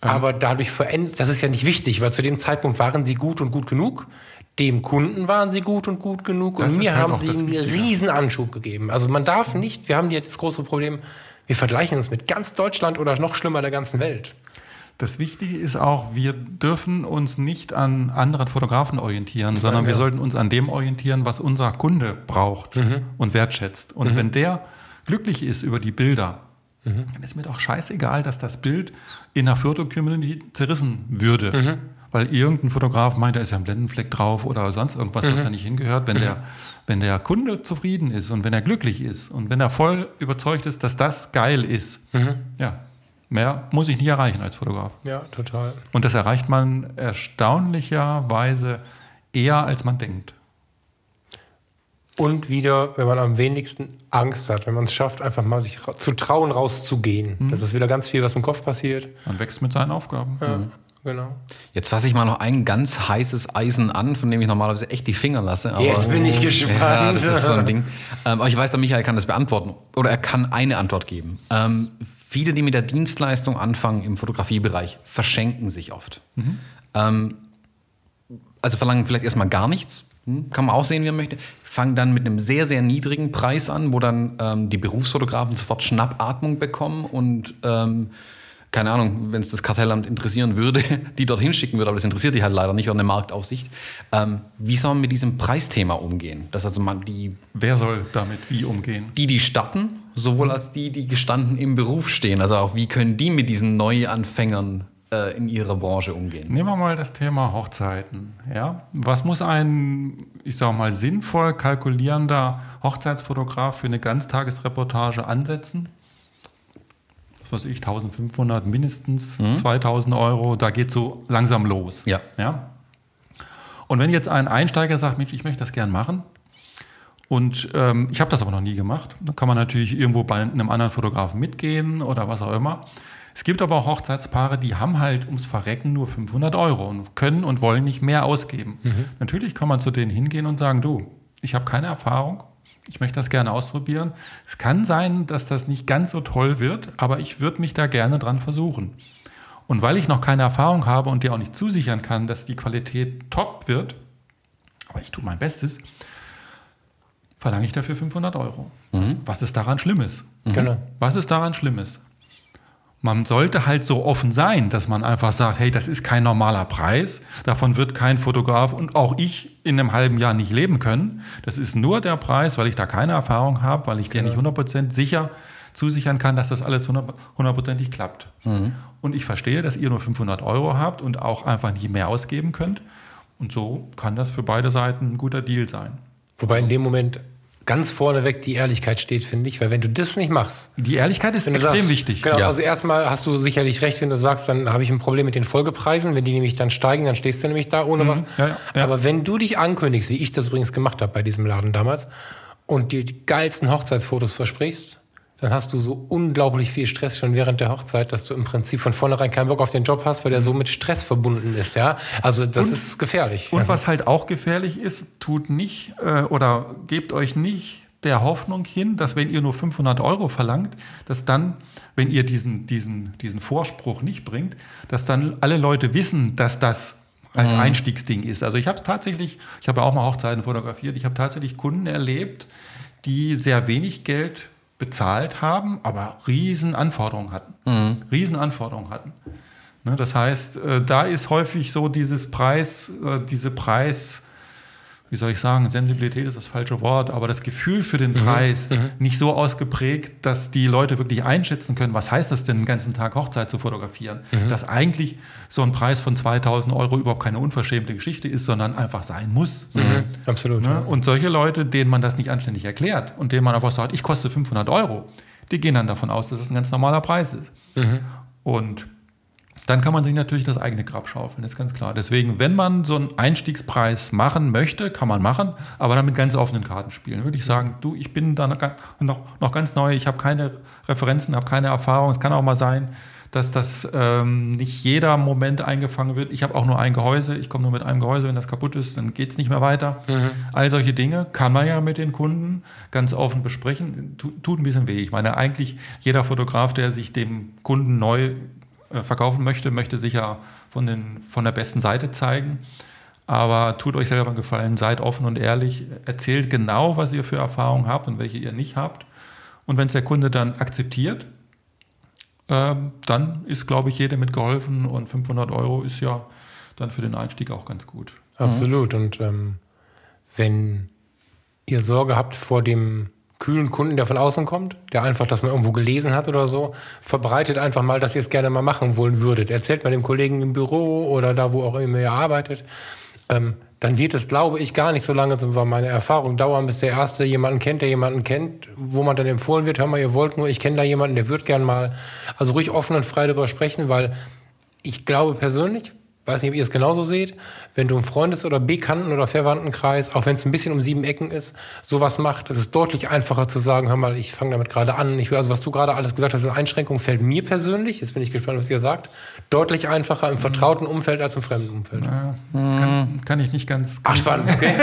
Aber dadurch verändert, das ist ja nicht wichtig, weil zu dem Zeitpunkt waren sie gut und gut genug. Dem Kunden waren sie gut und gut genug. Das und mir halt haben sie einen riesen Anschub gegeben. Also man darf nicht, wir haben hier das große Problem, wir vergleichen uns mit ganz Deutschland oder noch schlimmer der ganzen Welt. Das Wichtige ist auch, wir dürfen uns nicht an anderen Fotografen orientieren, sondern wir ja. sollten uns an dem orientieren, was unser Kunde braucht und wertschätzt. Und wenn der glücklich ist über die Bilder, dann ist mir doch scheißegal, dass das Bild in der Foto-Community zerrissen würde. Weil irgendein Fotograf meint, da ist ja ein Blendenfleck drauf oder sonst irgendwas, was da nicht hingehört. Wenn, der, wenn der Kunde zufrieden ist und wenn er glücklich ist und wenn er voll überzeugt ist, dass das geil ist, ja, mehr muss ich nicht erreichen als Fotograf. Ja, total. Und das erreicht man erstaunlicherweise eher, als man denkt. Und wieder, wenn man am wenigsten Angst hat, wenn man es schafft, einfach mal sich zu trauen, rauszugehen. Das ist wieder ganz viel, was im Kopf passiert. Man wächst mit seinen Aufgaben. Ja, genau. Jetzt fasse ich mal noch ein ganz heißes Eisen an, von dem ich normalerweise echt die Finger lasse. Aber Jetzt bin ich gespannt. Ja, das ist so ein Ding. Ähm, aber ich weiß, der Michael kann das beantworten. Oder er kann eine Antwort geben. Ähm, viele, die mit der Dienstleistung anfangen im Fotografiebereich, verschenken sich oft. Ähm, also verlangen vielleicht erstmal gar nichts. Hm, Kann man auch sehen, wie man möchte. Fangen dann mit einem sehr, sehr niedrigen Preis an, wo dann ähm, die Berufsfotografen sofort Schnappatmung bekommen und ähm, keine Ahnung, wenn es das Kartellamt interessieren würde, die dorthin schicken würde, aber das interessiert die halt leider nicht, oder eine Marktaufsicht. Ähm, wie soll man mit diesem Preisthema umgehen? Dass also man die, Wer soll damit wie umgehen? die, die starten, sowohl als die, die gestanden im Beruf stehen, also auch wie können die mit diesen Neuanfängern äh, in ihrer Branche umgehen? Nehmen wir mal das Thema Hochzeiten. Ja? Was muss ein, ich sage mal, sinnvoll kalkulierender Hochzeitsfotograf für eine Ganztagesreportage ansetzen? Was weiß ich, 1500 mindestens, 2000 Euro, da geht so langsam los. Ja. ja? Und wenn jetzt ein Einsteiger sagt, Mensch, ich möchte das gern machen, und ähm, ich habe das aber noch nie gemacht, dann kann man natürlich irgendwo bei einem anderen Fotografen mitgehen oder was auch immer. Es gibt aber auch Hochzeitspaare, die haben halt ums Verrecken nur 500 Euro und können und wollen nicht mehr ausgeben. Mhm. Natürlich kann man zu denen hingehen und sagen, du, ich habe keine Erfahrung, ich möchte das gerne ausprobieren. Es kann sein, dass das nicht ganz so toll wird, aber ich würde mich da gerne dran versuchen. Und weil ich noch keine Erfahrung habe und dir auch nicht zusichern kann, dass die Qualität top wird, aber ich tue mein Bestes, verlange ich dafür 500 Euro. Was ist daran Schlimmes? Genau. Was ist daran Schlimmes? Man sollte halt so offen sein, dass man einfach sagt, hey, das ist kein normaler Preis, davon wird kein Fotograf und auch ich in einem halben Jahr nicht leben können. Das ist nur der Preis, weil ich da keine Erfahrung habe, weil ich dir nicht 100% sicher zusichern kann, dass das alles 100 hundertprozentig klappt. Und ich verstehe, dass ihr nur 500 Euro habt und auch einfach nicht mehr ausgeben könnt. Und so kann das für beide Seiten ein guter Deal sein. Wobei in dem Moment ganz vorneweg die Ehrlichkeit steht, finde ich. Weil wenn du das nicht machst, Die Ehrlichkeit ist extrem sagst, wichtig. Genau, Ja. also erstmal hast du sicherlich recht, wenn du sagst, dann habe ich ein Problem mit den Folgepreisen. Wenn die nämlich dann steigen, dann stehst du nämlich da ohne was. Mhm. ja, ja, ja. Aber wenn du dich ankündigst, wie ich das übrigens gemacht habe bei diesem Laden damals, und dir die geilsten Hochzeitsfotos versprichst, dann hast du so unglaublich viel Stress schon während der Hochzeit, dass du im Prinzip von vornherein keinen Bock auf den Job hast, weil der so mit Stress verbunden ist, ja. Also das ist gefährlich. Und was halt auch gefährlich ist, tut nicht äh, oder gebt euch nicht der Hoffnung hin, dass wenn ihr nur 500 Euro verlangt, dass dann, wenn ihr diesen, diesen, diesen Vorspruch nicht bringt, dass dann alle Leute wissen, dass das ein Einstiegsding ist. Also ich habe tatsächlich, ich habe ja auch mal Hochzeiten fotografiert, ich habe tatsächlich Kunden erlebt, die sehr wenig Geld bezahlt haben, aber riesen Anforderungen hatten. Riesen Anforderungen hatten. Ne, das heißt, äh, da ist häufig so dieses Preis, äh, diese Preis, wie soll ich sagen, Sensibilität ist das falsche Wort, aber das Gefühl für den Preis nicht so ausgeprägt, dass die Leute wirklich einschätzen können, was heißt das denn, den ganzen Tag Hochzeit zu fotografieren. Dass eigentlich so ein Preis von 2000 Euro überhaupt keine unverschämte Geschichte ist, sondern einfach sein muss. Mhm, absolut. Ne? Und solche Leute, denen man das nicht anständig erklärt und denen man einfach sagt, ich koste 500 Euro, die gehen dann davon aus, dass es ein ganz normaler Preis ist. Und dann kann man sich natürlich das eigene Grab schaufeln, ist ganz klar. Deswegen, wenn man so einen Einstiegspreis machen möchte, kann man machen, aber dann mit ganz offenen Karten spielen. Würde ich sagen, du, ich bin da noch, noch, ganz neu, ich habe keine Referenzen, habe keine Erfahrung. Es kann auch mal sein, dass das ähm, nicht jeder Moment eingefangen wird. Ich habe auch nur ein Gehäuse, ich komme nur mit einem Gehäuse, wenn das kaputt ist, dann geht es nicht mehr weiter. All solche Dinge kann man ja mit den Kunden ganz offen besprechen. Tu- Tut ein bisschen weh. Ich meine, eigentlich jeder Fotograf, der sich dem Kunden neu verkaufen möchte, möchte sich ja von, den, von der besten Seite zeigen. Aber tut euch selber einen Gefallen, seid offen und ehrlich, erzählt genau, was ihr für Erfahrungen habt und welche ihr nicht habt. Und wenn es der Kunde dann akzeptiert, ähm, dann ist, glaube ich, jedem mitgeholfen und 500 Euro ist ja dann für den Einstieg auch ganz gut. Absolut. Und ähm, wenn ihr Sorge habt vor dem kühlen Kunden, der von außen kommt, der einfach das mal irgendwo gelesen hat oder so, verbreitet einfach mal, dass ihr es gerne mal machen wollen würdet. Erzählt mal dem Kollegen im Büro oder da, wo auch immer ihr arbeitet. Ähm, dann wird es, glaube ich, gar nicht so lange, so war meine Erfahrung, dauern, bis der Erste jemanden kennt, der jemanden kennt, wo man dann empfohlen wird, hör mal, ihr wollt nur, ich kenne da jemanden, der wird gern mal, also ruhig offen und frei darüber sprechen, weil ich glaube persönlich, weiß nicht, ob ihr es genauso seht, wenn du im Freundes- oder Bekannten- oder Verwandtenkreis, auch wenn es ein bisschen um sieben Ecken ist, sowas macht, es ist deutlich einfacher zu sagen, hör mal, ich fange damit gerade an. Ich will, also was du gerade alles gesagt hast, als Einschränkung fällt mir persönlich, jetzt bin ich gespannt, was ihr sagt, deutlich einfacher im vertrauten Umfeld als im fremden Umfeld. Kann, kann ich nicht ganz. Ach, spannend, okay.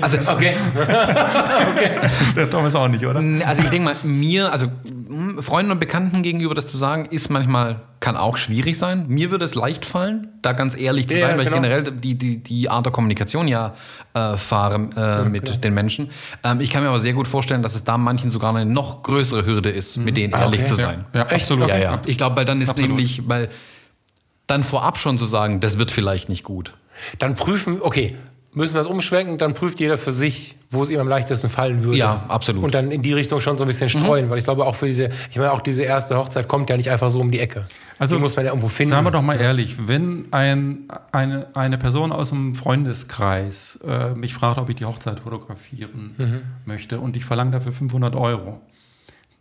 Also, okay. Der Thomas auch nicht, oder? Also ich denke mal, mir, also mm, Freunden und Bekannten gegenüber das zu sagen, ist manchmal, kann auch schwierig sein. Mir würde es leicht fallen, da ganz ehrlich zu Ja, sein, weil genau. ich generell die, die, die Art der Kommunikation ja äh, fahre äh, mit den Menschen. Ähm, ich kann mir aber sehr gut vorstellen, dass es da manchen sogar eine noch größere Hürde ist, mit denen ehrlich okay. zu sein. Ja, absolut. Ja, ja. Ich glaube, weil dann ist Absolut. nämlich, weil dann vorab schon zu sagen, das wird vielleicht nicht gut. Dann prüfen, okay, müssen wir es umschwenken, dann prüft jeder für sich, wo es ihm am leichtesten fallen würde. Ja, absolut. Und dann in die Richtung schon so ein bisschen streuen, weil ich glaube auch für diese, ich meine auch diese erste Hochzeit kommt ja nicht einfach so um die Ecke. Also, die muss man ja irgendwo finden. Sagen wir doch mal ehrlich, wenn ein, eine, eine Person aus dem Freundeskreis äh, mich fragt, ob ich die Hochzeit fotografieren Mhm. möchte und ich verlange dafür 500 Euro,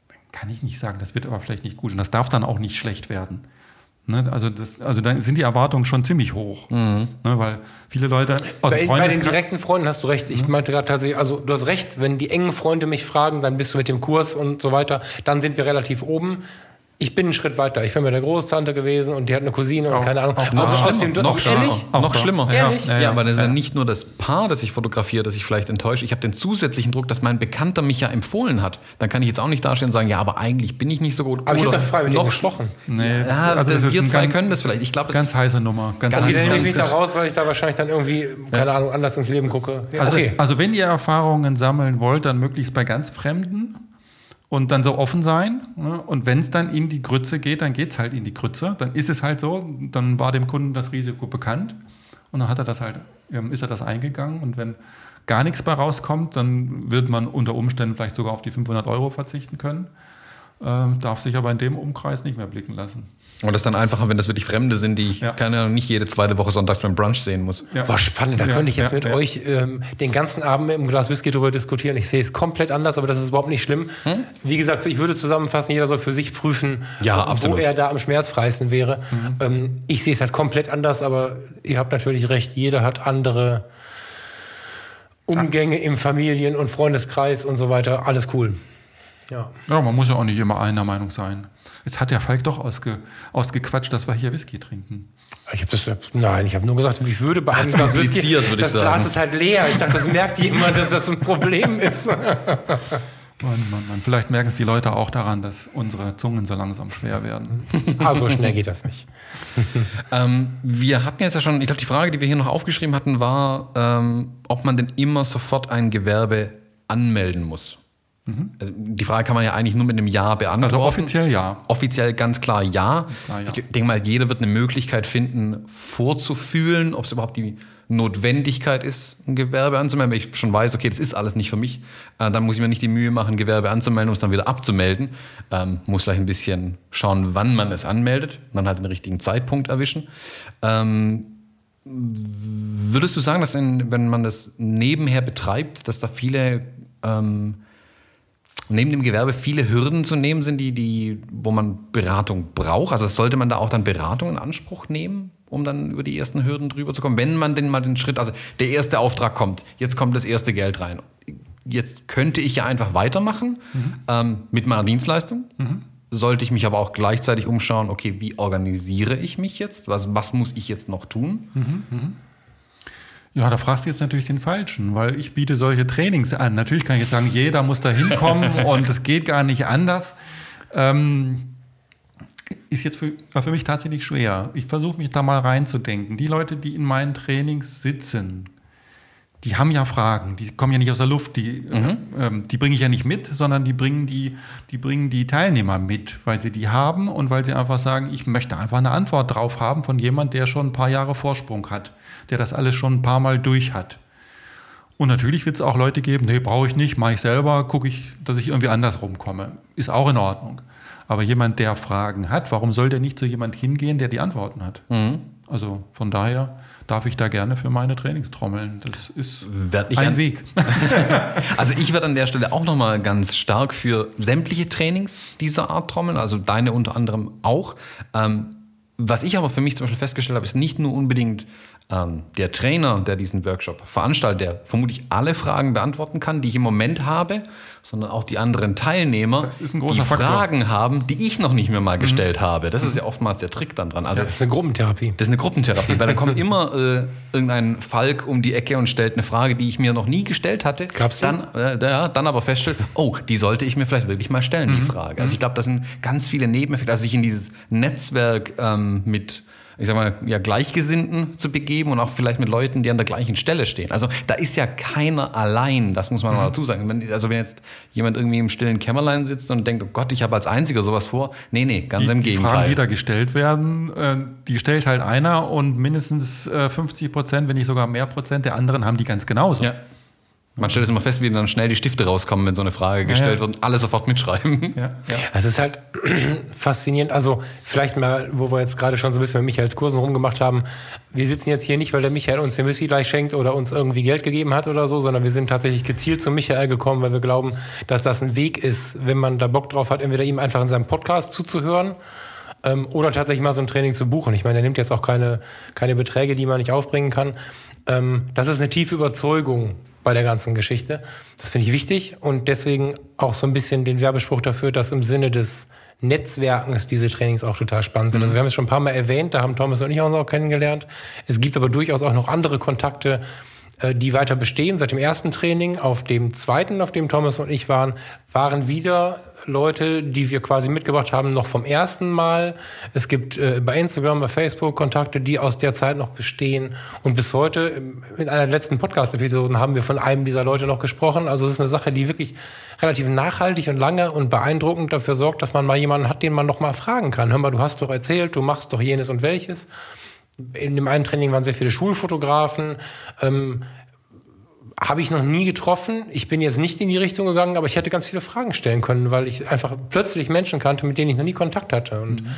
dann kann ich nicht sagen, das wird aber vielleicht nicht gut und das darf dann auch nicht schlecht werden. Ne? Also, das, also dann sind die Erwartungen schon ziemlich hoch, ne? weil viele Leute aus bei, bei den direkten Freunden hast du recht. Ich meinte gerade tatsächlich, also du hast recht, wenn die engen Freunde mich fragen, dann bist du mit dem Kurs und so weiter, dann sind wir relativ oben. Ich bin einen Schritt weiter. Ich bin bei der Großtante gewesen und die hat eine Cousine und Auch- keine Ahnung. auch also noch aus dem noch, ehrlich? Noch, noch Auch schlimmer. Ehrlich? Ja, Ja, aber das ist ja ja. nicht nur das Paar, das ich fotografiere, das ich vielleicht enttäusche. Ich habe den zusätzlichen Druck, dass mein Bekannter mich ja empfohlen hat. Dann kann ich jetzt auch nicht dastehen und sagen, ja, aber eigentlich bin ich nicht so gut. Aber ich habe Oder doch frei mit noch gesprochen. Nee, das, Ja, also das ist wir ein zwei ganz, können das vielleicht. Ich glaube, das ganz heiße Nummer. Ganz Dann Ganz, nehme ich ganz mich da raus, weil ich da wahrscheinlich dann irgendwie, keine Ahnung, anders ins Leben gucke. Ja, Also, okay. also wenn ihr Erfahrungen sammeln wollt, dann möglichst bei ganz Fremden und dann so offen sein. Ne? Und wenn es dann in die Grütze geht, dann geht es halt in die Grütze. Dann ist es halt so, dann war dem Kunden das Risiko bekannt und dann hat er das halt, ähm, ist er das eingegangen. Und wenn gar nichts bei rauskommt, dann wird man unter Umständen vielleicht sogar auf die 500 Euro verzichten können. Äh, darf sich aber in dem Umkreis nicht mehr blicken lassen. Und das ist dann einfacher, wenn das wirklich Fremde sind, die ich Ja. keine Ahnung, nicht jede zweite Woche sonntags beim Brunch sehen muss. Ja. War spannend, da Ja, könnte ich jetzt ja, mit ja. euch ähm, den ganzen Abend mit einem Glas Whisky drüber diskutieren. Ich sehe es komplett anders, aber das ist überhaupt nicht schlimm. Wie gesagt, ich würde zusammenfassen, jeder soll für sich prüfen, Ja, wo absolut. er da am schmerzfreisten wäre. Ähm, ich sehe es halt komplett anders, aber ihr habt natürlich recht, jeder hat andere Umgänge im Familien- und Freundeskreis und so weiter. Alles cool. Ja. Ja, man muss ja auch nicht immer einer Meinung sein. Jetzt hat der Falk doch ausge, ausgequatscht, dass wir hier Whisky trinken. Ich habe das, nein, ich habe nur gesagt, ich würde bei einem Glas Whisky, würde ich das Glas sagen. ist halt leer. Ich dachte, das merkt jemand, dass das ein Problem ist. Mann, Mann, Mann. Vielleicht merken es die Leute auch daran, dass unsere Zungen so langsam schwer werden. ah, so schnell geht das nicht. Ähm, wir hatten jetzt ja schon, ich glaube, die Frage, die wir hier noch aufgeschrieben hatten, war, ähm, ob man denn immer sofort ein Gewerbe anmelden muss. Also, die Frage kann man ja eigentlich nur mit einem Ja beantworten. Also offiziell ja. Offiziell ganz klar ja. klar ja. Ich denke mal, jeder wird eine Möglichkeit finden, vorzufühlen, ob es überhaupt die Notwendigkeit ist, ein Gewerbe anzumelden. Wenn ich schon weiß, okay, das ist alles nicht für mich, äh, dann muss ich mir nicht die Mühe machen, Gewerbe anzumelden, um es dann wieder abzumelden. Ähm, muss vielleicht ein bisschen schauen, wann man es anmeldet und dann halt den richtigen Zeitpunkt erwischen. Ähm, würdest du sagen, dass in, wenn man das nebenher betreibt, dass da viele ähm, neben dem Gewerbe viele Hürden zu nehmen sind, die, die, wo man Beratung braucht? Also sollte man da auch dann Beratung in Anspruch nehmen, um dann über die ersten Hürden drüber zu kommen? Wenn man denn mal den Schritt, also der erste Auftrag kommt, jetzt kommt das erste Geld rein. Jetzt könnte ich ja einfach weitermachen ähm, mit meiner Dienstleistung. Sollte ich mich aber auch gleichzeitig umschauen, okay, wie organisiere ich mich jetzt? Was, was muss ich jetzt noch tun? Ja, da fragst du jetzt natürlich den Falschen, weil ich biete solche Trainings an. Natürlich kann ich jetzt sagen, jeder muss da hinkommen und es geht gar nicht anders. Ähm, ist jetzt für, für mich tatsächlich schwer. Ich versuche mich da mal reinzudenken. Die Leute, die in meinen Trainings sitzen, die haben ja Fragen, die kommen ja nicht aus der Luft, die, ähm, die bringe ich ja nicht mit, sondern die bringen die, die bringen die Teilnehmer mit, weil sie die haben und weil sie einfach sagen, ich möchte einfach eine Antwort drauf haben von jemand, der schon ein paar Jahre Vorsprung hat, der das alles schon ein paar Mal durch hat. Und natürlich wird es auch Leute geben, nee, brauche ich nicht, mache ich selber, gucke ich, dass ich irgendwie anders rumkomme. Ist auch in Ordnung. Aber jemand, der Fragen hat, warum soll der nicht zu jemand hingehen, der die Antworten hat? Also von daher darf ich da gerne für meine Trainings trommeln. Das ist ein an- Weg. Also ich werde an der Stelle auch nochmal ganz stark für sämtliche Trainings dieser Art trommeln, also deine unter anderem auch. Ähm, was ich aber für mich zum Beispiel festgestellt habe, ist nicht nur unbedingt ähm, der Trainer, der diesen Workshop veranstaltet, der vermutlich alle Fragen beantworten kann, die ich im Moment habe, sondern auch die anderen Teilnehmer, die Faktor. Fragen haben, die ich noch nicht mehr mal gestellt habe. Das ist ja oftmals der Trick dann dran. Also Das ist eine Gruppentherapie. das ist eine Gruppentherapie, weil dann kommt immer äh, irgendein Falk um die Ecke und stellt eine Frage, die ich mir noch nie gestellt hatte. Gab's dann, äh, ja, dann aber feststellt, oh, die sollte ich mir vielleicht wirklich mal stellen, Mhm. die Frage. Also ich glaube, das sind ganz viele Nebeneffekte, also sich in dieses Netzwerk ähm, mit ich sag mal, ja, Gleichgesinnten zu begeben und auch vielleicht mit Leuten, die an der gleichen Stelle stehen. Also da ist ja keiner allein, das muss man Mhm. mal dazu sagen. Wenn, also wenn jetzt jemand irgendwie im stillen Kämmerlein sitzt und denkt, oh Gott, ich habe als Einziger sowas vor. Nee, nee, ganz Die, im die Gegenteil. Fragen, die da gestellt werden, äh, die stellt halt einer und mindestens äh, 50 Prozent, wenn nicht sogar mehr Prozent der anderen haben die ganz genauso. Ja. Man stellt es immer fest, wie dann schnell die Stifte rauskommen, wenn so eine Frage gestellt ja. wird und alle sofort mitschreiben. Ja, ja. Es ist halt faszinierend. Also vielleicht mal, wo wir jetzt gerade schon so ein bisschen mit Michaels Kursen rumgemacht haben. Wir sitzen jetzt hier nicht, weil der Michael uns den Whisky gleich schenkt oder uns irgendwie Geld gegeben hat oder so, sondern wir sind tatsächlich gezielt zu Michael gekommen, weil wir glauben, dass das ein Weg ist, wenn man da Bock drauf hat, entweder ihm einfach in seinem Podcast zuzuhören ähm, oder tatsächlich mal so ein Training zu buchen. Ich meine, er nimmt jetzt auch keine, keine Beträge, die man nicht aufbringen kann. Ähm, das ist eine tiefe Überzeugung bei der ganzen Geschichte. Das finde ich wichtig und deswegen auch so ein bisschen den Werbespruch dafür, dass im Sinne des Netzwerkens diese Trainings auch total spannend sind. Also wir haben es schon ein paar Mal erwähnt, da haben Thomas und ich uns auch kennengelernt. Es gibt aber durchaus auch noch andere Kontakte, die weiter bestehen. Seit dem ersten Training, auf dem zweiten, auf dem Thomas und ich waren, waren wieder Leute, die wir quasi mitgebracht haben, noch vom ersten Mal. Es gibt äh, bei Instagram, bei Facebook Kontakte, die aus der Zeit noch bestehen. Und bis heute, ähm, in einer letzten Podcast-Episoden, haben wir von einem dieser Leute noch gesprochen. Also es ist eine Sache, die wirklich relativ nachhaltig und lange und beeindruckend dafür sorgt, dass man mal jemanden hat, den man noch mal fragen kann. Hör mal, du hast doch erzählt, du machst doch jenes und welches. In dem einen Training waren sehr viele Schulfotografen. Ähm, habe ich noch nie getroffen. Ich bin jetzt nicht in die Richtung gegangen, aber ich hätte ganz viele Fragen stellen können, weil ich einfach plötzlich Menschen kannte, mit denen ich noch nie Kontakt hatte. Und mhm.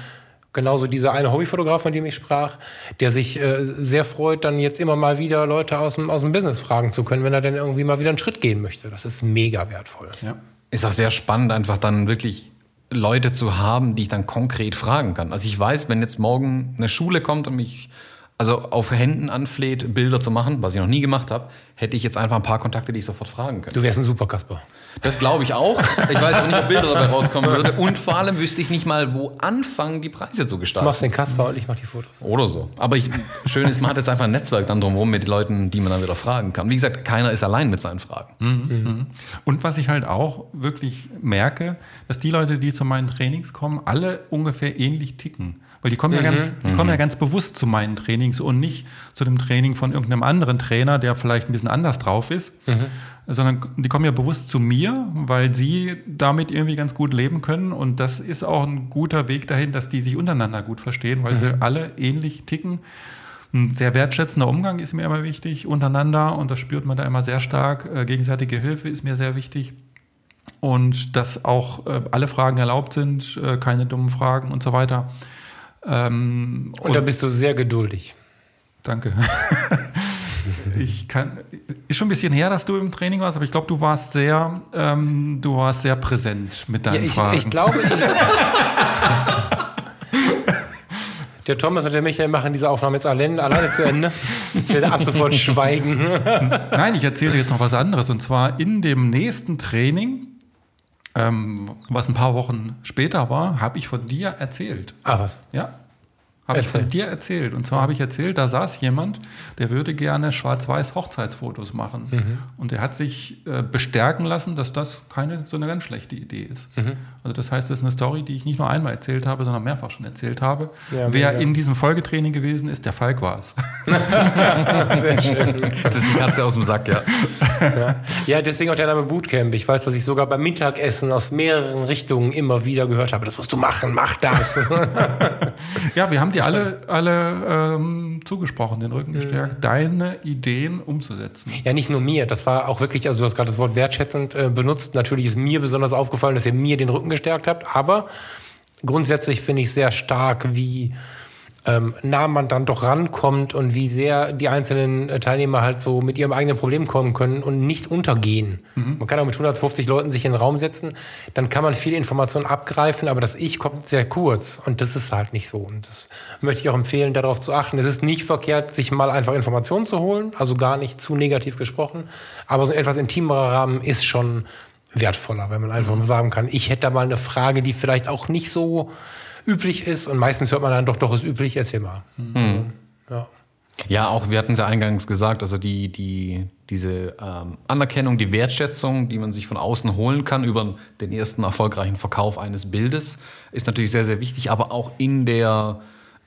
genauso dieser eine Hobbyfotograf, von dem ich sprach, der sich äh, sehr freut, dann jetzt immer mal wieder Leute aus dem, aus dem Business fragen zu können, wenn er dann irgendwie mal wieder einen Schritt gehen möchte. Das ist mega wertvoll. Ja. Ist auch sehr spannend, einfach dann wirklich Leute zu haben, die ich dann konkret fragen kann. Also ich weiß, wenn jetzt morgen eine Schule kommt und mich also auf Händen anfleht, Bilder zu machen, was ich noch nie gemacht habe, hätte ich jetzt einfach ein paar Kontakte, die ich sofort fragen könnte. Du wärst ein super Kasper. Das glaube ich auch. Ich weiß auch nicht, ob Bilder dabei rauskommen würde. Und vor allem wüsste ich nicht mal, wo anfangen, die Preise zu gestalten. Du machst den Kasper und ich mache die Fotos. Oder so. Aber ich, schön ist, man hat jetzt einfach ein Netzwerk dann drumherum mit den Leuten, die man dann wieder fragen kann. Wie gesagt, keiner ist allein mit seinen Fragen. Mhm. Mhm. Und was ich halt auch wirklich merke, dass die Leute, die zu meinen Trainings kommen, alle ungefähr ähnlich ticken. Weil die kommen, mhm. ja, ganz, die mhm. kommen ja ganz bewusst zu meinen Trainings und nicht zu dem Training von irgendeinem anderen Trainer, der vielleicht ein bisschen anders drauf ist, mhm. sondern die kommen ja bewusst zu mir, weil sie damit irgendwie ganz gut leben können. Und das ist auch ein guter Weg dahin, dass die sich untereinander gut verstehen, weil sie mhm. alle ähnlich ticken. Ein sehr wertschätzender Umgang ist mir immer wichtig untereinander und das spürt man da immer sehr stark. Äh, gegenseitige Hilfe ist mir sehr wichtig und dass auch äh, alle Fragen erlaubt sind, äh, keine dummen Fragen und so weiter. Ähm, und, und da bist du sehr geduldig. Danke. ich kann, ist schon ein bisschen her, dass du im Training warst, aber ich glaube, du warst sehr, ähm, du warst sehr präsent mit deinen ja, ich, Fragen. Ich glaube, ich, der Thomas und der Michael machen diese Aufnahme jetzt alleine, alleine zu Ende. Ich werde ab sofort schweigen. Nein, ich erzähle jetzt noch was anderes. Und zwar in dem nächsten Training ähm, was ein paar Wochen später war, habe ich von dir erzählt. Ah, was? Ja. Habe ich von dir erzählt. Und zwar habe ich erzählt, da saß jemand, der würde gerne schwarz-weiß Hochzeitsfotos machen. Mhm. Und er hat sich äh, bestärken lassen, dass das keine so eine ganz schlechte Idee ist. Mhm. Also das heißt, das ist eine Story, die ich nicht nur einmal erzählt habe, sondern mehrfach schon erzählt habe. Ja, Wer mega. in diesem Folgetraining gewesen ist, der Falk war es. Sehr schön. Das ist die Katze aus dem Sack, ja. ja. Ja, deswegen auch der Name Bootcamp. Ich weiß, dass ich sogar beim Mittagessen aus mehreren Richtungen immer wieder gehört habe, das musst du machen, mach das. ja, wir haben die dir alle, alle ähm, zugesprochen, den Rücken gestärkt, mhm. deine Ideen umzusetzen. Ja, nicht nur mir. Das war auch wirklich, also du hast gerade das Wort wertschätzend äh, benutzt. Natürlich ist mir besonders aufgefallen, dass ihr mir den Rücken gestärkt habt. Aber grundsätzlich finde ich sehr stark, wie ähm, nah man dann doch rankommt und wie sehr die einzelnen äh, Teilnehmer halt so mit ihrem eigenen Problem kommen können und nicht untergehen. Mhm. Man kann auch mit 150 Leuten sich in den Raum setzen, dann kann man viele Informationen abgreifen, aber das Ich kommt sehr kurz und das ist halt nicht so. Und das möchte ich auch empfehlen, darauf zu achten. Es ist nicht verkehrt, sich mal einfach Informationen zu holen, also gar nicht zu negativ gesprochen, aber so ein etwas intimerer Rahmen ist schon wertvoller, wenn man einfach mal sagen kann, ich hätte da mal eine Frage, die vielleicht auch nicht so üblich ist. Und meistens hört man dann doch, doch ist üblich, erzähl mal. Mhm. Ja. Ja, auch wir hatten es ja eingangs gesagt, also die, die, diese ähm, Anerkennung, die Wertschätzung, die man sich von außen holen kann über den ersten erfolgreichen Verkauf eines Bildes, ist natürlich sehr, sehr wichtig, aber auch in der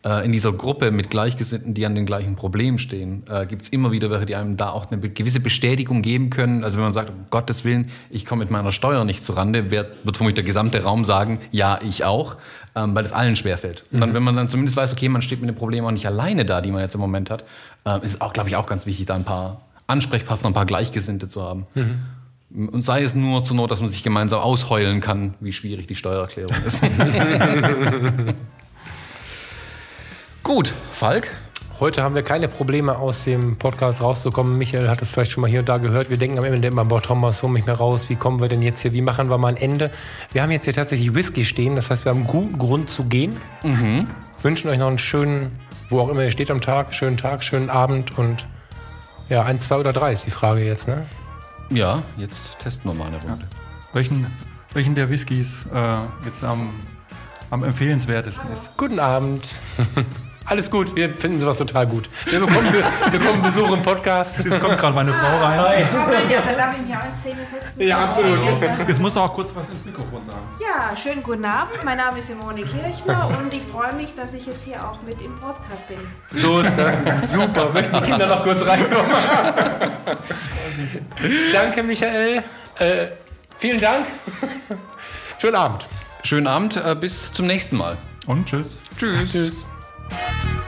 äh, in dieser Gruppe mit Gleichgesinnten, die an den gleichen Problemen stehen, äh, gibt es immer wieder welche, die einem da auch eine gewisse Bestätigung geben können. Also wenn man sagt, um Gottes Willen, ich komme mit meiner Steuer nicht zurande, wird, wird vermutlich der gesamte Raum sagen, ja, ich auch, ähm, weil es allen schwerfällt. Und dann, mhm. wenn man dann zumindest weiß, okay, man steht mit dem Problem auch nicht alleine da, die man jetzt im Moment hat, äh, ist auch, glaube ich, auch ganz wichtig, da ein paar Ansprechpartner, ein paar Gleichgesinnte zu haben. Mhm. Und sei es nur zur Not, dass man sich gemeinsam ausheulen kann, wie schwierig die Steuererklärung ist. Gut, Falk. Heute haben wir keine Probleme, aus dem Podcast rauszukommen. Michael hat es vielleicht schon mal hier und da gehört. Wir denken am Ende immer, boah, Thomas, hol mich mehr raus. Wie kommen wir denn jetzt hier? Wie machen wir mal ein Ende? Wir haben jetzt hier tatsächlich Whisky stehen. Das heißt, wir haben einen guten Grund zu gehen. Mhm. Wünschen euch noch einen schönen, wo auch immer ihr steht am Tag, schönen Tag, schönen Abend und ja, ein, zwei oder drei ist die Frage jetzt, ne? Ja, jetzt testen wir mal eine Runde. Ja. Welchen, welchen der Whiskys äh, jetzt am am empfehlenswertesten ist. Guten Abend. Alles gut, wir finden sowas total gut. Wir bekommen, wir bekommen Besuch im Podcast. Jetzt kommt gerade meine Frau rein. Ja, dann darf ich mich auch in Szene setzen. Ja, absolut. Jetzt musst du auch kurz was ins Mikrofon sagen. Ja, schönen guten Abend. Mein Name ist Simone Kirchner und ich freue mich, dass ich jetzt hier auch mit im Podcast bin. So ist das. Super. Möchten die Kinder noch kurz reinkommen? Danke, Michael. Äh, vielen Dank. Schönen Abend. Schönen Abend, äh, bis zum nächsten Mal. Und tschüss. Tschüss. Tschüss. Bye.